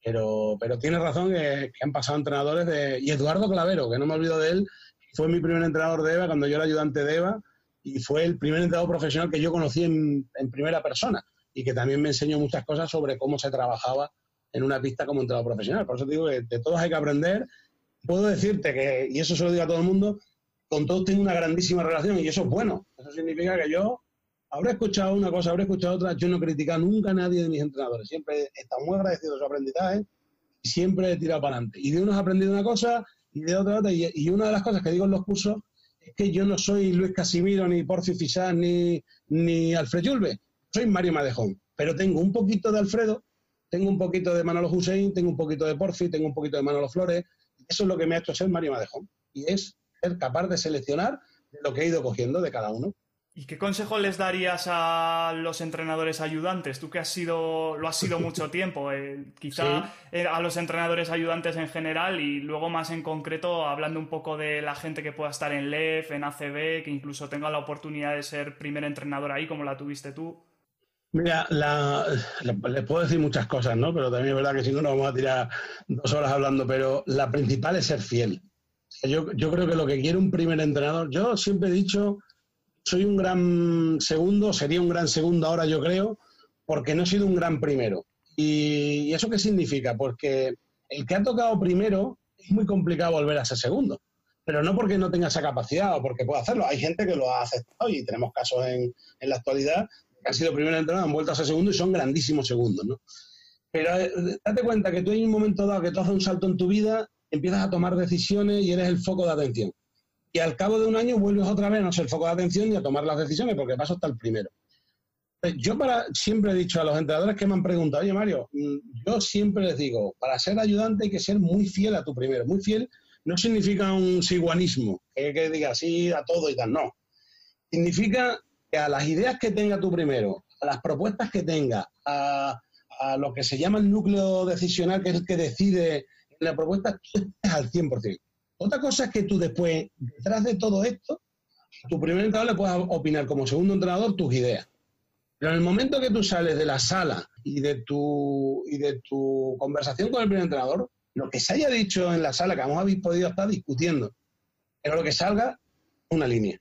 Pero, pero tienes razón que, han pasado entrenadores de... Y Eduardo Clavero, que no me olvido de él, fue mi primer entrenador de EVA cuando yo era ayudante de EVA y fue el primer entrenador profesional que yo conocí en, en primera persona y que también me enseñó muchas cosas sobre cómo se trabajaba en una pista como entrenador profesional. Por eso te digo que de todos hay que aprender. Puedo decirte que, y eso se lo digo a todo el mundo, con todos tengo una grandísima relación y eso es bueno. Eso significa que yo habré escuchado una cosa, habré escuchado otra. Yo no he criticado nunca a nadie de mis entrenadores. Siempre he estado muy agradecido de su aprendizaje y siempre he tirado para adelante. Y de unos he aprendido una cosa y de otra otra. Y, una de las cosas que digo en los cursos es que yo no soy Luis Casimiro, ni Porfi Fisás, ni, ni Alfred Yulbe. Soy Mario Madejón. Pero tengo un poquito de Alfredo, tengo un poquito de Manolo Hussein, tengo un poquito de Porfi, tengo un poquito de Manolo Flores. Eso es lo que me ha hecho ser Mario Madejón. Y es ser capaz de seleccionar lo que he ido cogiendo de cada uno. ¿Y qué consejo les darías a los entrenadores ayudantes? Tú que has sido, lo has sido mucho (laughs) tiempo, eh, quizá eh, a los entrenadores ayudantes en general y luego más en concreto hablando un poco de la gente que pueda estar en LEF, en ACB, que incluso tenga la oportunidad de ser primer entrenador ahí como la tuviste tú. Mira, les puedo decir muchas cosas, ¿no? Pero también es verdad que si no nos vamos a tirar dos horas hablando, pero la principal es ser fiel. Yo, yo creo que lo que quiere un primer entrenador, yo siempre he dicho soy un gran segundo, sería un gran segundo ahora yo creo, porque no he sido un gran primero. ¿Y, eso qué significa? Porque el que ha tocado primero es muy complicado volver a ser segundo, pero no porque no tenga esa capacidad o porque pueda hacerlo. Hay gente que lo ha aceptado y tenemos casos en, en la actualidad han sido primero entrenador, han vuelto a ser segundo y son grandísimos segundos, ¿no? Pero eh, date cuenta que tú en un momento dado que tú haces un salto en tu vida, empiezas a tomar decisiones y eres el foco de atención y al cabo de un año vuelves otra vez a no ser el foco de atención y a tomar las decisiones, porque paso hasta el primero. Pues yo para, siempre he dicho a los entrenadores que me han preguntado, oye Mario, mm, yo siempre les digo, para ser ayudante hay que ser muy fiel a tu primero. Muy fiel no significa un siguanismo, que, que diga sí a todo y tal, no. Significa que a las ideas que tenga tu primero, a las propuestas que tenga, a, a lo que se llama el núcleo decisional, que es el que decide la propuesta, tú estés al 100%. Otra cosa es que tú después, detrás de todo esto, tu primer entrenador le puedas opinar como segundo entrenador tus ideas. Pero en el momento que tú sales de la sala y de tu, y de tu conversación con el primer entrenador, lo que se haya dicho en la sala, que vamos habéis podido estar discutiendo, pero lo que salga, una línea.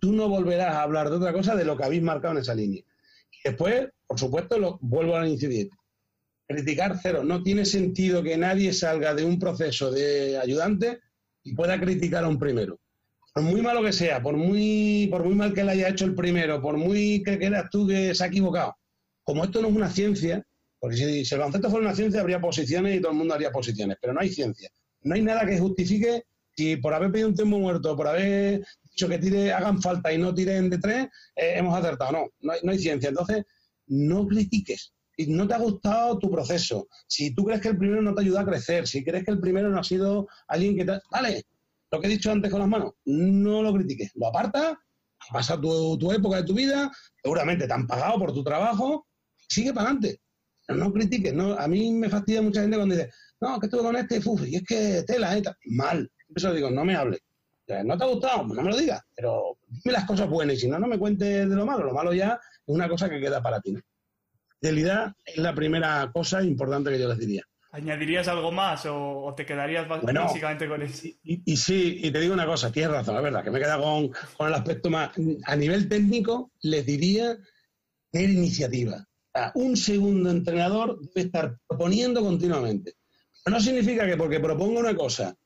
Tú no volverás a hablar de otra cosa de lo que habéis marcado en esa línea. Y después, por supuesto, lo vuelvo a incidir. Criticar cero. No tiene sentido que nadie salga de un proceso de ayudante y pueda criticar a un primero. Por muy malo que sea, por muy, por muy mal que le haya hecho el primero, por muy que creas tú que se ha equivocado, como esto no es una ciencia, porque si, si el concepto fuera una ciencia habría posiciones y todo el mundo haría posiciones, pero no hay ciencia. No hay nada que justifique si por haber pedido un tiempo muerto, por haber dicho que tire, hagan falta y no tiren de tres, eh, hemos acertado. No, no hay, no hay ciencia. Entonces, no critiques si no te ha gustado tu proceso, si tú crees que el primero no te ayuda a crecer, si crees que el primero no ha sido alguien que te... Vale, lo que he dicho antes con las manos, no lo critiques, lo aparta, pasa tu, tu época de tu vida, seguramente te han pagado por tu trabajo, sigue para adelante. No, critiques, no, a mí me fastidia mucha gente cuando dice, no, que estuve con este, uf, y es que tela, eh, mal. Eso digo, no me hable. ¿No te ha gustado? Pues no me lo digas, pero dime las cosas buenas y si no, no me cuentes de lo malo. Lo malo ya es una cosa que queda para ti fidelidad es la primera cosa importante que yo les diría. ¿Añadirías algo más o, te quedarías básicamente con eso? Y, sí, y te digo una cosa, tienes razón, es verdad, que me queda con, con el aspecto más... A nivel técnico, les diría tener iniciativa. un segundo entrenador debe estar proponiendo continuamente. no significa que porque proponga una cosa,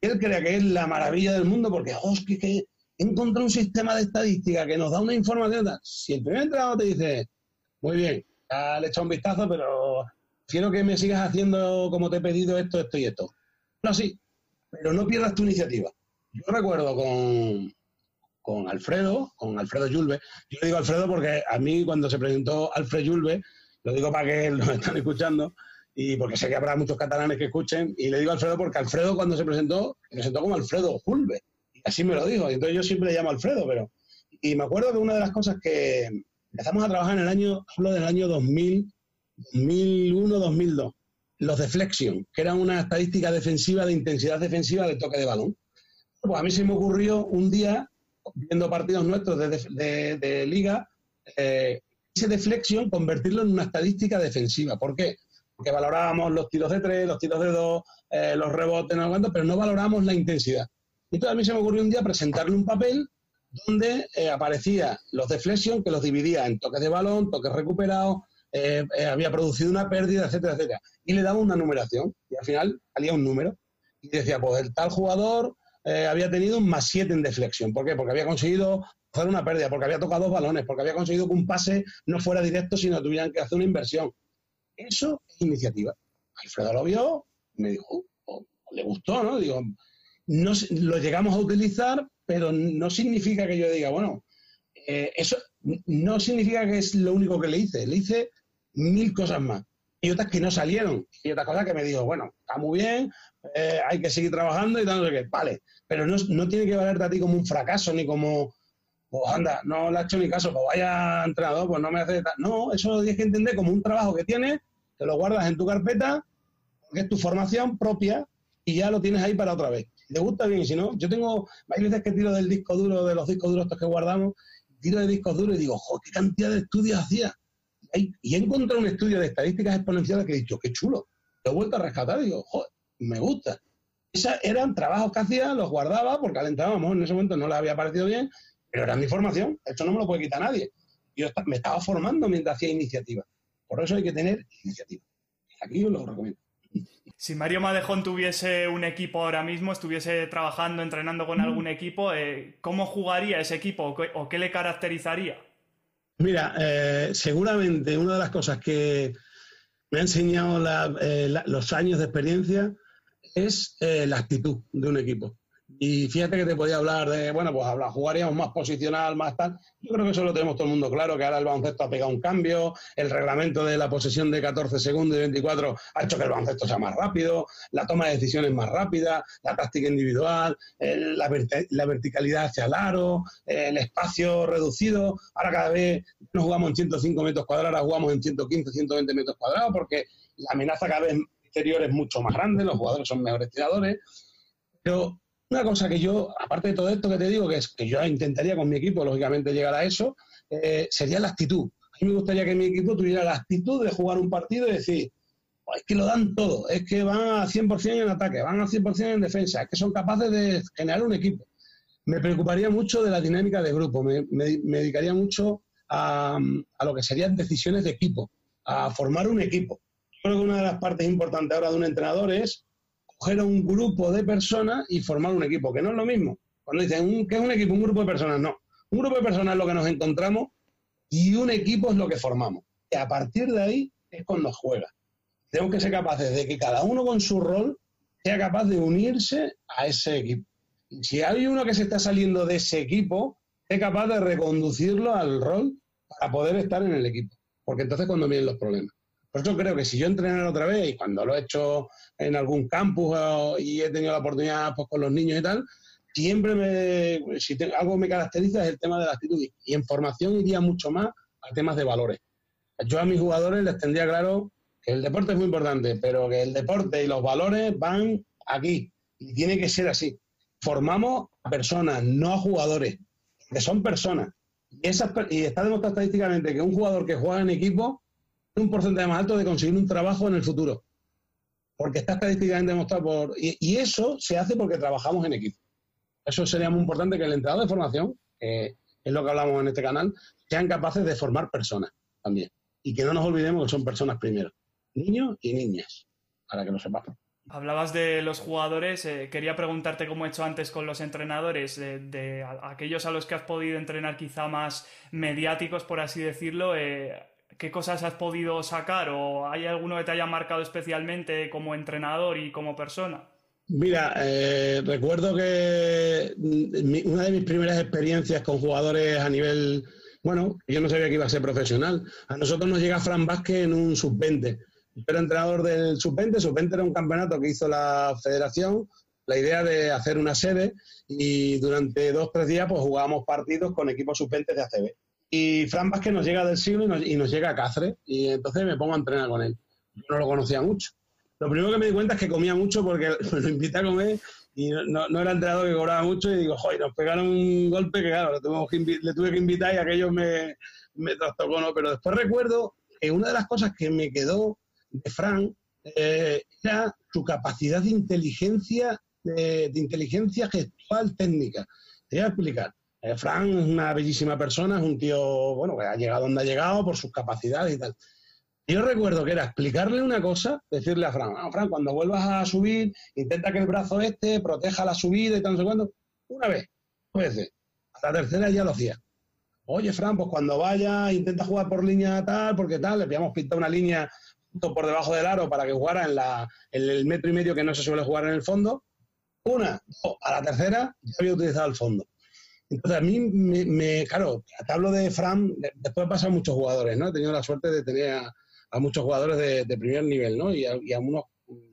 él crea que es la maravilla del mundo, porque, oh, que, encontré un sistema de estadística que nos da una información. Si el primer entrenador te dice, muy bien, le he echado un vistazo, pero quiero que me sigas haciendo como te he pedido esto, esto y esto. No, sí, pero no pierdas tu iniciativa. Yo recuerdo con, con Alfredo, con Alfredo Yulbe, yo digo Alfredo porque a mí cuando se presentó Alfredo Yulbe, lo digo para que lo están escuchando, y porque sé que habrá muchos catalanes que escuchen, y le digo Alfredo porque Alfredo cuando se presentó, se presentó como Alfredo Julve, y así me lo dijo, y entonces yo siempre le llamo Alfredo, pero... Y me acuerdo que una de las cosas que, Empezamos a trabajar en el año, hablo del año 2000, 2001-2002, los de flexion, que eran una estadística defensiva de intensidad defensiva de toque de balón. Pues a mí se me ocurrió un día, viendo partidos nuestros de, liga, eh, ese deflexion convertirlo en una estadística defensiva. ¿Por qué? Porque valorábamos los tiros de tres, los tiros de dos, eh, los rebotes, no pero no valoramos la intensidad. Y entonces a mí se me ocurrió un día presentarle un papel donde eh, aparecía los deflexion, que los dividía en toques de balón, toques recuperados, eh, había producido una pérdida, etcétera, etcétera. Y le daba una numeración y al final salía un número. Y decía, pues el tal jugador había tenido un más 7 en deflexión. ¿Por qué? Porque había conseguido hacer una pérdida, porque había tocado dos balones, porque había conseguido que un pase no fuera directo, sino tuvieran que hacer una inversión. Eso es iniciativa. Alfredo lo vio, me dijo, oh, le gustó, ¿no? Digo, no, lo llegamos a utilizar, pero no significa que yo diga, bueno, eh, eso no significa que es lo único que le hice. Le hice mil cosas más. Y otras que no salieron. Y otras cosas que me dijo, bueno, está muy bien, eh, hay que seguir trabajando y tal, no sé qué. Vale, pero no, no tiene que valerte a ti como un fracaso ni como, pues anda, no le ha hecho ni caso, pues vaya entrenador, pues no me hace... No, eso lo tienes que entender como un trabajo que tienes, te lo guardas en tu carpeta, que es tu formación propia, y ya lo tienes ahí para otra vez. Si te gusta bien, si no, yo tengo, hay veces que tiro del disco duro, de los discos duros estos que guardamos, tiro de discos duros y digo, joder, qué cantidad de estudios hacía. Y he encontrado un estudio de estadísticas exponenciales que he dicho, qué chulo. Lo he vuelto a rescatar digo, joder, me gusta. Esos eran trabajos que hacía, los guardaba porque al en ese momento no les había parecido bien pero era mi formación, esto no me lo puede quitar nadie. Yo me estaba formando mientras hacía iniciativa. Por eso hay que tener iniciativa. Aquí os lo recomiendo. Si Mario Madejón tuviese un equipo ahora mismo, estuviese trabajando, entrenando con algún equipo, eh, ¿cómo jugaría ese equipo o qué le caracterizaría? Mira, eh, seguramente una de las cosas que me ha enseñado eh, los años de experiencia es la actitud de un equipo. Y fíjate que te podía hablar de, bueno, pues hablar, jugaríamos más posicional, más tal. Yo creo que eso lo tenemos todo el mundo claro, que ahora el baloncesto ha pegado un cambio, el reglamento de la posesión de 14 segundos y 24 ha hecho que el baloncesto sea más rápido, la toma de decisiones más rápida, la táctica individual, la, verticalidad hacia el aro, el espacio reducido. Ahora cada vez no jugamos en 105 metros cuadrados, ahora jugamos en 115, 120 metros cuadrados, porque la amenaza cada vez exterior es mucho más grande, los jugadores son mejores tiradores. Pero una cosa que yo, aparte de todo esto que te digo, que es que yo intentaría con mi equipo, lógicamente, llegar a eso, eh, sería la actitud. A mí me gustaría que mi equipo tuviera la actitud de jugar un partido y decir, es que lo dan todo, es que van al 100% en ataque, van al 100% en defensa, es que son capaces de generar un equipo. Me preocuparía mucho de la dinámica de grupo, me, dedicaría mucho a, a, lo que serían decisiones de equipo, a formar un equipo. creo que una de las partes importantes ahora de un entrenador es coger a un grupo de personas y formar un equipo, que no es lo mismo. Cuando dicen, ¿qué es un equipo? Un grupo de personas, no. Un grupo de personas es lo que nos encontramos y un equipo es lo que formamos. Y a partir de ahí es cuando juega. Tenemos que ser capaces de que cada uno con su rol sea capaz de unirse a ese equipo. Si hay uno que se está saliendo de ese equipo, es capaz de reconducirlo al rol para poder estar en el equipo. Porque entonces cuando vienen los problemas. Por eso creo que si yo entrenara otra vez, y cuando lo he hecho en algún campus y he tenido la oportunidad pues, con los niños y tal, siempre me, si algo me caracteriza es el tema de la actitud. Y en formación iría mucho más a temas de valores. Yo a mis jugadores les tendría claro que el deporte es muy importante, pero que el deporte y los valores van aquí. Y tiene que ser así. Formamos a personas, no a jugadores, que son personas. Y, esas, y está demostrado estadísticamente que un jugador que juega en equipo un porcentaje más alto de conseguir un trabajo en el futuro. Porque está estadísticamente demostrado por... Y, eso se hace porque trabajamos en equipo. Eso sería muy importante que el entrenador de formación, que es lo que hablamos en este canal, sean capaces de formar personas también. Y que no nos olvidemos que son personas primero. Niños y niñas, para que lo sepamos. Hablabas de los jugadores, eh, quería preguntarte como he hecho antes con los entrenadores, de, aquellos a los que has podido entrenar quizá más mediáticos, por así decirlo, eh, ¿Qué cosas has podido sacar o hay alguno que te haya marcado especialmente como entrenador y como persona? Mira, eh, recuerdo que una de mis primeras experiencias con jugadores a nivel, bueno, yo no sabía que iba a ser profesional. A nosotros nos llega Fran Vázquez en un sub-20. Yo era entrenador del sub-20, sub-20 era un campeonato que hizo la federación, la idea de hacer una sede y durante dos, tres días pues jugábamos partidos con equipos sub-20 de ACB. Y Fran Vázquez nos llega del siglo y nos, llega a Cáceres. Y entonces me pongo a entrenar con él. No lo conocía mucho. Lo primero que me di cuenta es que comía mucho porque (laughs) me lo invité a comer y no, era entrenador que cobraba mucho y digo, joder, nos pegaron un golpe que claro, le, tuve que invitar y aquello me, me trastocó, ¿no? Pero después recuerdo que una de las cosas que me quedó de Fran eh, era su capacidad de inteligencia, de, inteligencia gestual técnica. Te voy a explicar. Eh, Fran es una bellísima persona, es un tío, bueno, que ha llegado donde ha llegado por sus capacidades y tal. Yo recuerdo que era explicarle una cosa, decirle a Fran, ah, Fran, cuando vuelvas a subir, intenta que el brazo este proteja la subida y tal, no sé cuándo. Una vez, dos veces. A la tercera ya lo hacía. Oye, Fran, pues cuando vaya, intenta jugar por línea tal, porque tal, le habíamos pintado una línea justo por debajo del aro para que jugara en, la, en el metro y medio que no se suele jugar en el fondo. Una, dos, a la tercera ya había utilizado el fondo. Entonces, a mí, me, claro, te hablo de Fran, después pasado muchos jugadores, ¿no? He tenido la suerte de tener a, a muchos jugadores de, primer nivel, ¿no? Y a, unos,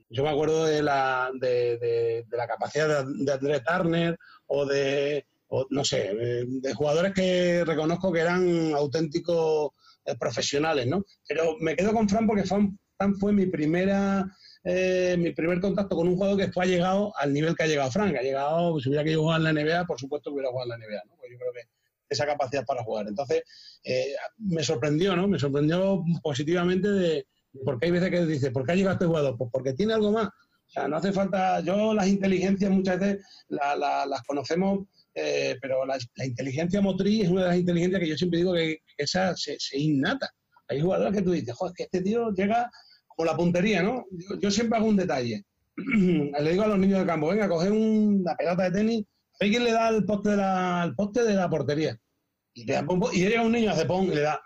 yo me acuerdo de la, de, la capacidad de, André Turner o de, no sé, de, jugadores que reconozco que eran auténticos eh, profesionales, ¿no? Pero me quedo con Fran porque Fran, fue mi primera... Eh, mi primer contacto con un jugador que fue ha llegado al nivel que ha llegado Frank. Ha llegado, si hubiera que jugar en la NBA, por supuesto que hubiera jugado en la NBA. ¿no? Pues yo creo que esa capacidad para jugar. Entonces, eh, me sorprendió, ¿no? Me sorprendió positivamente de, porque hay veces que dice, ¿por qué ha llegado este jugador? Pues porque tiene algo más. O sea, no hace falta, yo las inteligencias muchas veces las conocemos, eh, pero la, inteligencia motriz es una de las inteligencias que yo siempre digo que, esa se, innata. Hay jugadores que tú dices, joder, que este tío llega como la puntería, ¿no? Yo, siempre hago un detalle. (clears throat) Le digo a los niños de campo, venga, coge una pelota de tenis, hay quien le da el poste de la, poste de la portería. Y, llega un niño, hace pon y le da.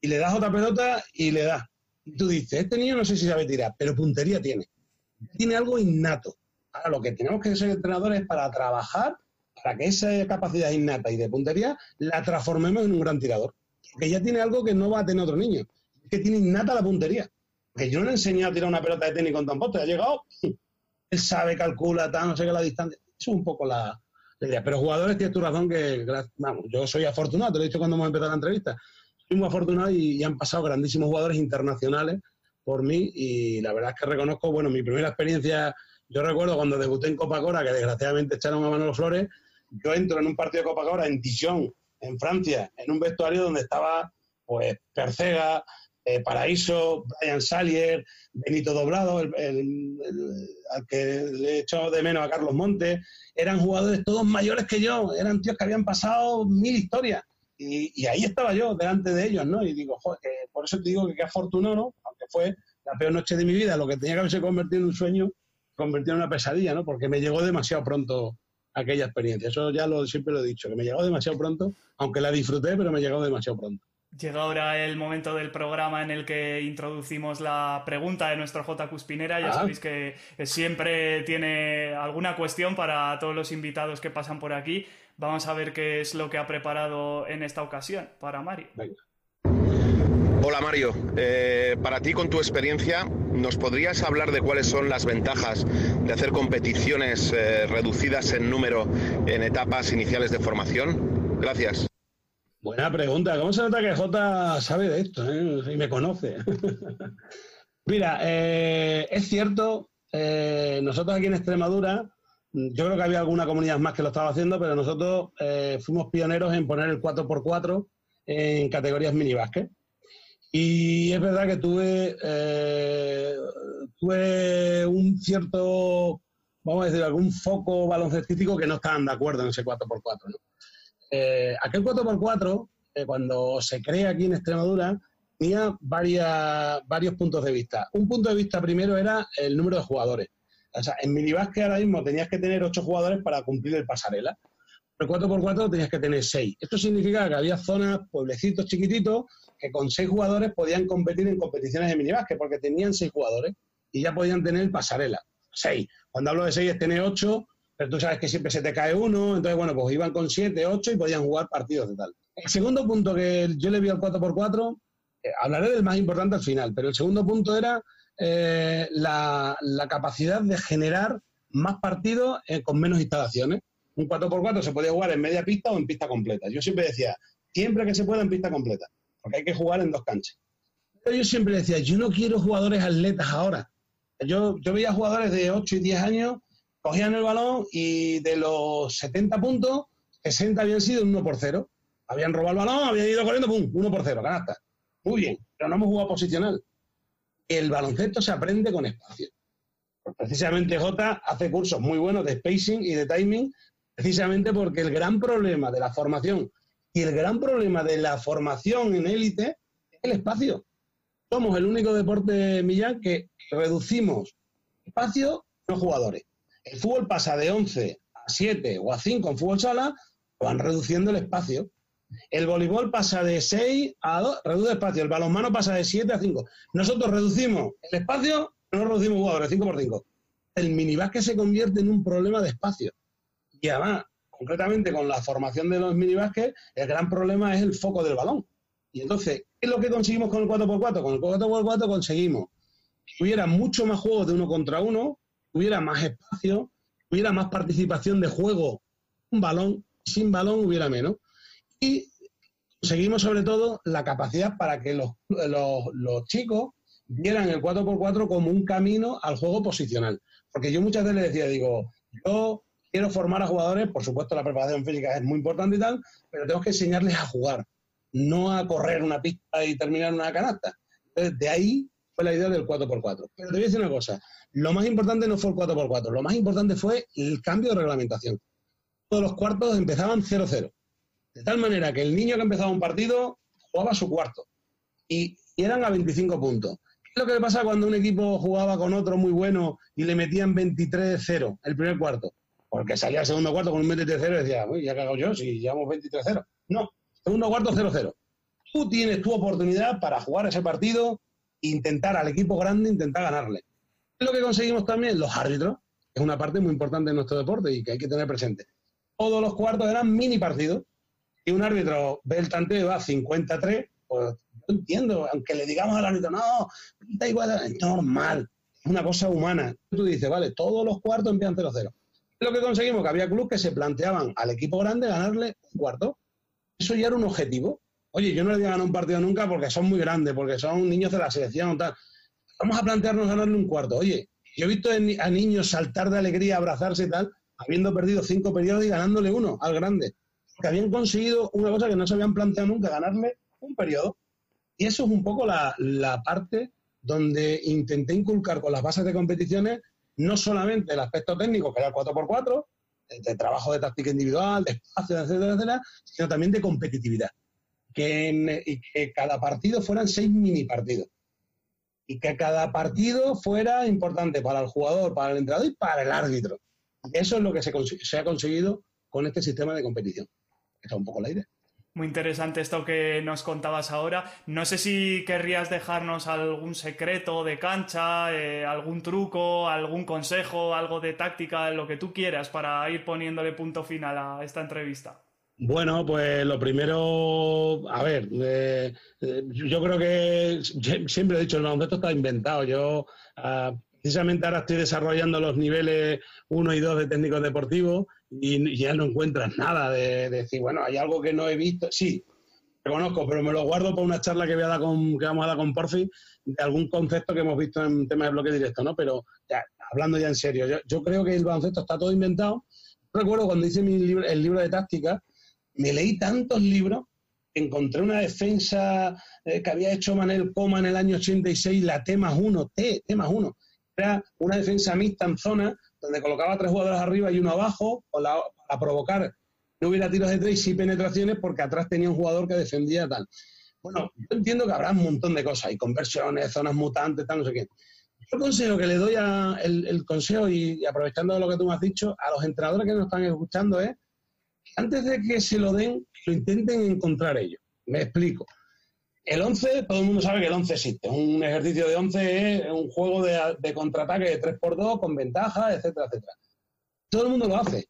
Y le das otra pelota y le da. Y tú dices, este niño no sé si sabe tirar, pero puntería tiene. Tiene algo innato. Ahora, lo que tenemos que ser entrenadores es para trabajar, para que esa capacidad innata y de puntería la transformemos en un gran tirador. Porque ya tiene algo que no va a tener otro niño. que tiene innata la puntería. Yo no le he enseñado a tirar una pelota de tenis con tan poste. Ha llegado, (laughs) él sabe, calcula, tal, no sé qué la distancia. Eso es un poco la, pero jugadores, tienes tu razón que, vamos, yo soy afortunado, te lo he dicho cuando hemos empezado la entrevista. Soy muy afortunado y, han pasado grandísimos jugadores internacionales por mí y la verdad es que reconozco, bueno, mi primera experiencia, yo recuerdo cuando debuté en Copa Cora, que desgraciadamente echaron a Manolo Flores, yo entro en un partido de Copa Cora en Dijon, en Francia, en un vestuario donde estaba, pues, Percega, eh, Paraíso, Brian Salier, Benito Doblado, el, al que le he echado de menos a Carlos Montes, eran jugadores todos mayores que yo, eran tíos que habían pasado mil historias. Y, ahí estaba yo, delante de ellos, ¿no? Y digo, joder, por eso te digo que qué afortunado, ¿no? Aunque fue la peor noche de mi vida, lo que tenía que haberse convertido en un sueño, convirtió en una pesadilla, ¿no? Porque me llegó demasiado pronto aquella experiencia. Eso ya lo siempre lo he dicho, que me llegó demasiado pronto, aunque la disfruté, pero me llegó demasiado pronto. Llega ahora el momento del programa en el que introducimos la pregunta de nuestro J. Cuspinera. Ya ah. sabéis que siempre tiene alguna cuestión para todos los invitados que pasan por aquí. Vamos a ver qué es lo que ha preparado en esta ocasión para Mario. Hola Mario, eh, para ti con tu experiencia, ¿nos podrías hablar de cuáles son las ventajas de hacer competiciones eh, reducidas en número en etapas iniciales de formación? Gracias. Buena pregunta. ¿Cómo se nota que J sabe de esto eh? y me conoce? (laughs) Mira, eh, es cierto, eh, nosotros aquí en Extremadura, yo creo que había alguna comunidad más que lo estaba haciendo, pero nosotros fuimos pioneros en poner el 4x4 en categorías mini básquet. Y es verdad que tuve, tuve un cierto, vamos a decir, algún foco baloncestístico que no estaban de acuerdo en ese 4x4. ¿no? Eh, aquel 4x4, eh, cuando se crea aquí en Extremadura, tenía varios puntos de vista. Un punto de vista primero era el número de jugadores. O sea, en minibásquet ahora mismo tenías que tener 8 jugadores para cumplir el pasarela. El 4x4 tenías que tener 6. Esto significa que había zonas, pueblecitos chiquititos, que con 6 jugadores podían competir en competiciones de minibásquet, porque tenían 6 jugadores y ya podían tener pasarela. 6. Cuando hablo de 6 es tener 8 pero tú sabes que siempre se te cae uno, entonces bueno, pues iban con siete, ocho y podían jugar partidos de tal. El segundo punto que yo le vi al 4x4, eh, hablaré del más importante al final, pero el segundo punto era eh, la, capacidad de generar más partidos eh, con menos instalaciones. Un 4x4 se podía jugar en media pista o en pista completa. Yo siempre decía, siempre que se pueda en pista completa, porque hay que jugar en dos canchas. Pero yo siempre decía, yo no quiero jugadores atletas ahora. Yo, yo veía jugadores de 8 y 10 años, cogían el balón y de los 70 puntos, 60 habían sido 1 por 0. Habían robado el balón, habían ido corriendo, ¡pum! 1 por 0, canasta. Muy bien, pero no hemos jugado posicional. El baloncesto se aprende con espacio. Pues precisamente Jota hace cursos muy buenos de spacing y de timing, precisamente porque el gran problema de la formación y el gran problema de la formación en élite es el espacio. Somos el único deporte, Millán, que reducimos espacio, no jugadores. El fútbol pasa de 11 a 7 o a 5 en fútbol sala, van reduciendo el espacio. El voleibol pasa de 6 a 2, reduce espacio. El balonmano pasa de 7 a 5. Nosotros reducimos el espacio, no reducimos jugadores, 5 por 5. El minibásquet se convierte en un problema de espacio. Y además, concretamente con la formación de los minibásquet, el gran problema es el foco del balón. Y entonces, ¿qué es lo que conseguimos con el 4x4? Con el 4x4 conseguimos que hubiera mucho más juegos de uno contra uno, hubiera más espacio, hubiera más participación de juego, un balón, sin balón hubiera menos. Y conseguimos sobre todo la capacidad para que los, los, chicos vieran el 4x4 como un camino al juego posicional. Porque yo muchas veces les decía, digo, yo quiero formar a jugadores, por supuesto la preparación física es muy importante y tal, pero tengo que enseñarles a jugar no a correr una pista y terminar una canasta. Entonces, de ahí fue la idea del 4x4. Pero te voy a decir una cosa, lo más importante no fue el 4x4, lo más importante fue el cambio de reglamentación. Todos los cuartos empezaban 0-0. De tal manera que el niño que empezaba un partido jugaba su cuarto y, eran a 25 puntos. ¿Qué es lo que pasa cuando un equipo jugaba con otro muy bueno y le metían 23-0 el primer cuarto? Porque salía el segundo cuarto con un 23-0 y decía, uy, ya cagado yo si llevamos 23-0. No, Segundo cuarto 0-0. Tú tienes tu oportunidad para jugar ese partido intentar al equipo grande, intentar ganarle. Es lo que conseguimos también los árbitros, es una parte muy importante de nuestro deporte y que hay que tener presente. Todos los cuartos eran mini partidos y un árbitro ve el tanteo y va a 53, pues yo entiendo, aunque le digamos al árbitro, no, da igual, es normal, es una cosa humana. Tú dices, vale, todos los cuartos empiezan 0-0. Lo que conseguimos que había clubes que se planteaban al equipo grande ganarle un cuarto eso ya era un objetivo. Oye, yo no le voy a ganar un partido nunca porque son muy grandes, porque son niños de la selección tal. Vamos a plantearnos ganarle un cuarto. Oye, yo he visto a niños saltar de alegría, abrazarse y tal, habiendo perdido cinco periodos y ganándole uno al grande. Que habían conseguido una cosa que no se habían planteado nunca, ganarle un periodo. Y eso es un poco la, la parte donde intenté inculcar con las bases de competiciones no solamente el aspecto técnico, que era el 4x4, de trabajo de táctica individual, de espacio, etcétera, etcétera, sino también de competitividad. Que, y que cada partido fueran seis mini partidos. Y que cada partido fuera importante para el jugador, para el entrenador y para el árbitro. Eso es lo que se, ha conseguido con este sistema de competición. Está un poco la idea. Muy interesante esto que nos contabas ahora. No sé si querrías dejarnos algún secreto de cancha, eh, algún truco, algún consejo, algo de táctica, lo que tú quieras para ir poniéndole punto final a esta entrevista. Bueno, pues lo primero, a ver, eh, eh, yo creo que siempre he dicho, el baloncesto está inventado. Yo ah, precisamente ahora estoy desarrollando los niveles 1 y 2 de técnicos deportivos y, ya no encuentras nada de, decir, bueno, hay algo que no he visto. Sí, lo conozco, pero me lo guardo para una charla que, voy a dar con, que vamos a dar con Porfi de algún concepto que hemos visto en temas de bloque directo, ¿no? Pero ya, hablando ya en serio, yo, creo que el baloncesto está todo inventado. Recuerdo cuando hice mi libro, el libro de táctica, me leí tantos libros encontré una defensa eh, que había hecho Manel Coma en el año 86, la T más 1, T, más 1. Era una defensa mixta en zona donde colocaba tres jugadores arriba y uno abajo, para provocar no hubiera tiros de tres y penetraciones porque atrás tenía un jugador que defendía tal. Bueno, yo entiendo que habrá un montón de cosas, y conversiones, zonas mutantes, tal, no sé qué. Yo consejo que le doy a, el, consejo, y, aprovechando lo que tú me has dicho, a los entrenadores que nos están escuchando es, antes de que se lo den, lo intenten encontrar ellos. Me explico. El 11, todo el mundo sabe que el 11 existe. Un ejercicio de 11 es un juego de, contraataque de 3x2 con ventaja, etcétera, etcétera. Todo el mundo lo hace.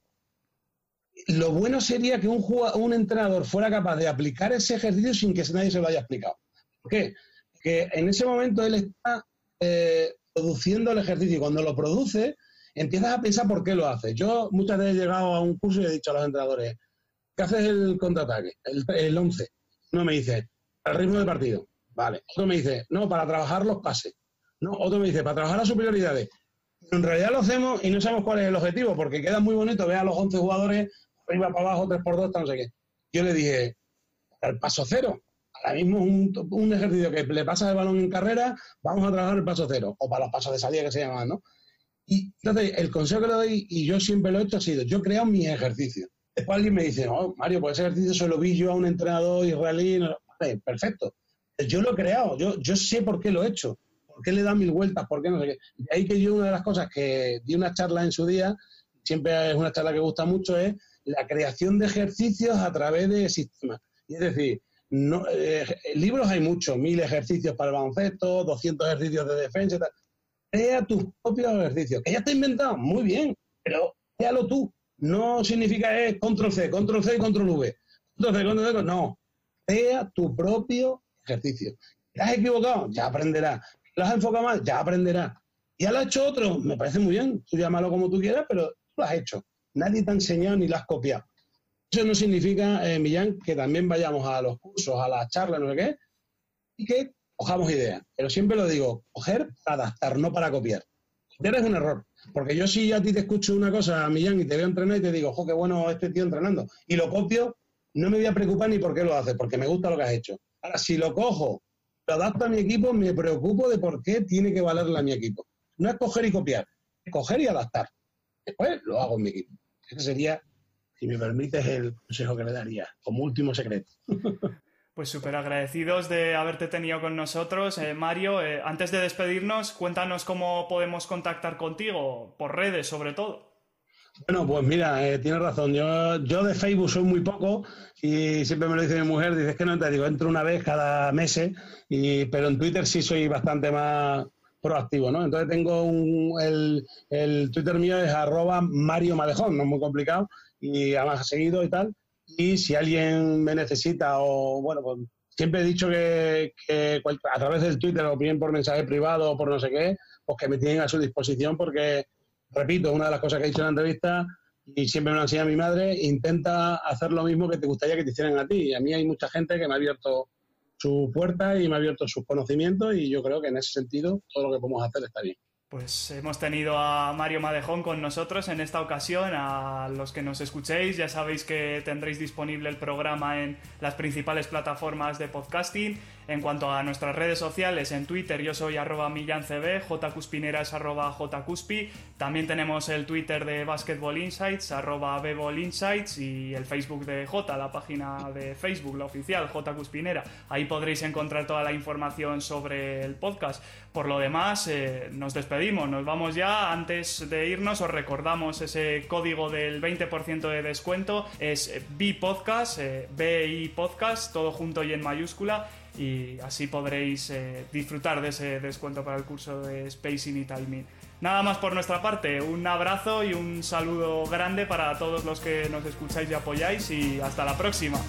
Lo bueno sería que un, un entrenador fuera capaz de aplicar ese ejercicio sin que nadie se lo haya explicado. ¿Por qué? Porque en ese momento él está eh, produciendo el ejercicio y cuando lo produce, empiezas a pensar por qué lo hace. Yo muchas veces he llegado a un curso y he dicho a los entrenadores, ¿qué haces el contraataque? El, el 11. No me dice, el ritmo del partido. Vale. Otro me dice, no, para trabajar los pases. No, otro me dice, para trabajar las superioridades. En realidad lo hacemos y no sabemos cuál es el objetivo, porque queda muy bonito ver a los 11 jugadores arriba para abajo, 3 por 2 no sé qué. Yo le dije, el paso cero. Ahora mismo es un, ejercicio que le pasa el balón en carrera, vamos a trabajar el paso cero, o para los pasos de salida que se llaman, ¿no? Y entonces, el consejo que le doy, y yo siempre lo he hecho, ha sido, yo creo mis ejercicios. Después alguien me dice, oh, Mario, pues ese ejercicio se lo vi yo a un entrenador israelí. Vale, perfecto. Yo lo he creado, yo, yo sé por qué lo he hecho, por qué le da mil vueltas, por qué no sé qué. De ahí que yo una de las cosas que di una charla en su día, siempre es una charla que gusta mucho, es la creación de ejercicios a través de sistemas. Y es decir, no, eh, libros hay muchos, mil ejercicios para el baloncesto, 200 ejercicios de defensa. Tal. Crea tus propios ejercicios, que ya está inventado, muy bien, pero créalo tú. No significa es control C, control C y control V. Control C, control no. Crea tu propio ejercicio. ¿Te has equivocado? Ya aprenderás. ¿Lo has enfocado mal? Ya aprenderás. ¿Ya lo ha hecho otro? Me parece muy bien. Tú llámalo como tú quieras, pero tú lo has hecho. Nadie te ha enseñado ni lo has copiado. Eso no significa, eh, Millán, que también vayamos a los cursos, a las charlas, no sé qué, y que cojamos ideas. Pero siempre lo digo, coger para adaptar, no para copiar. Copiar es un error. Porque yo si a ti te escucho una cosa, Millán, y te veo entrenar y te digo, ojo, qué bueno este tío entrenando, y lo copio, no me voy a preocupar ni por qué lo haces, porque me gusta lo que has hecho. Ahora, si lo cojo, lo adapto a mi equipo, me preocupo de por qué tiene que valerle a mi equipo. No es coger y copiar, es coger y adaptar. Después lo hago en mi equipo. Ese sería, si me permites, el consejo que le daría, como último secreto. (laughs) Pues súper agradecidos de haberte tenido con nosotros, eh, Mario. Eh, antes de despedirnos, cuéntanos cómo podemos contactar contigo, por redes sobre todo. Bueno, pues mira, eh, tienes razón. Yo, yo de Facebook soy muy poco y siempre me lo dice mi mujer, dices que no te digo, entro una vez cada mes, y, pero en Twitter sí soy bastante más proactivo, ¿no? Entonces tengo un, el, el Twitter mío es arroba Mario Madejón, no es muy complicado, y además seguido y tal. Y si alguien me necesita o, bueno, pues siempre he dicho que, a través del Twitter o bien por mensaje privado o por no sé qué, pues que me tienen a su disposición porque, repito, una de las cosas que he dicho en la entrevista y siempre me lo enseña mi madre, intenta hacer lo mismo que te gustaría que te hicieran a ti. Y a mí hay mucha gente que me ha abierto su puerta y me ha abierto sus conocimientos y yo creo que en ese sentido todo lo que podemos hacer está bien. Pues hemos tenido a Mario Madejón con nosotros en esta ocasión. A los que nos escuchéis, ya sabéis que tendréis disponible el programa en las principales plataformas de podcasting. En cuanto a nuestras redes sociales, en Twitter yo soy arroba millancb, jcuspinera es arroba jcuspi. También tenemos el Twitter de Basketball Insights, arroba Insights y el Facebook de J, la página de Facebook, la oficial, jcuspinera. Ahí podréis encontrar toda la información sobre el podcast. Por lo demás, eh, nos despedimos, nos vamos ya. Antes de irnos, os recordamos ese código del 20% de descuento. Es BPodcast, eh, Podcast, todo junto y en mayúscula y así podréis eh, disfrutar de ese descuento para el curso de Spacing y Timing. Nada más por nuestra parte, un abrazo y un saludo grande para todos los que nos escucháis y apoyáis y hasta la próxima.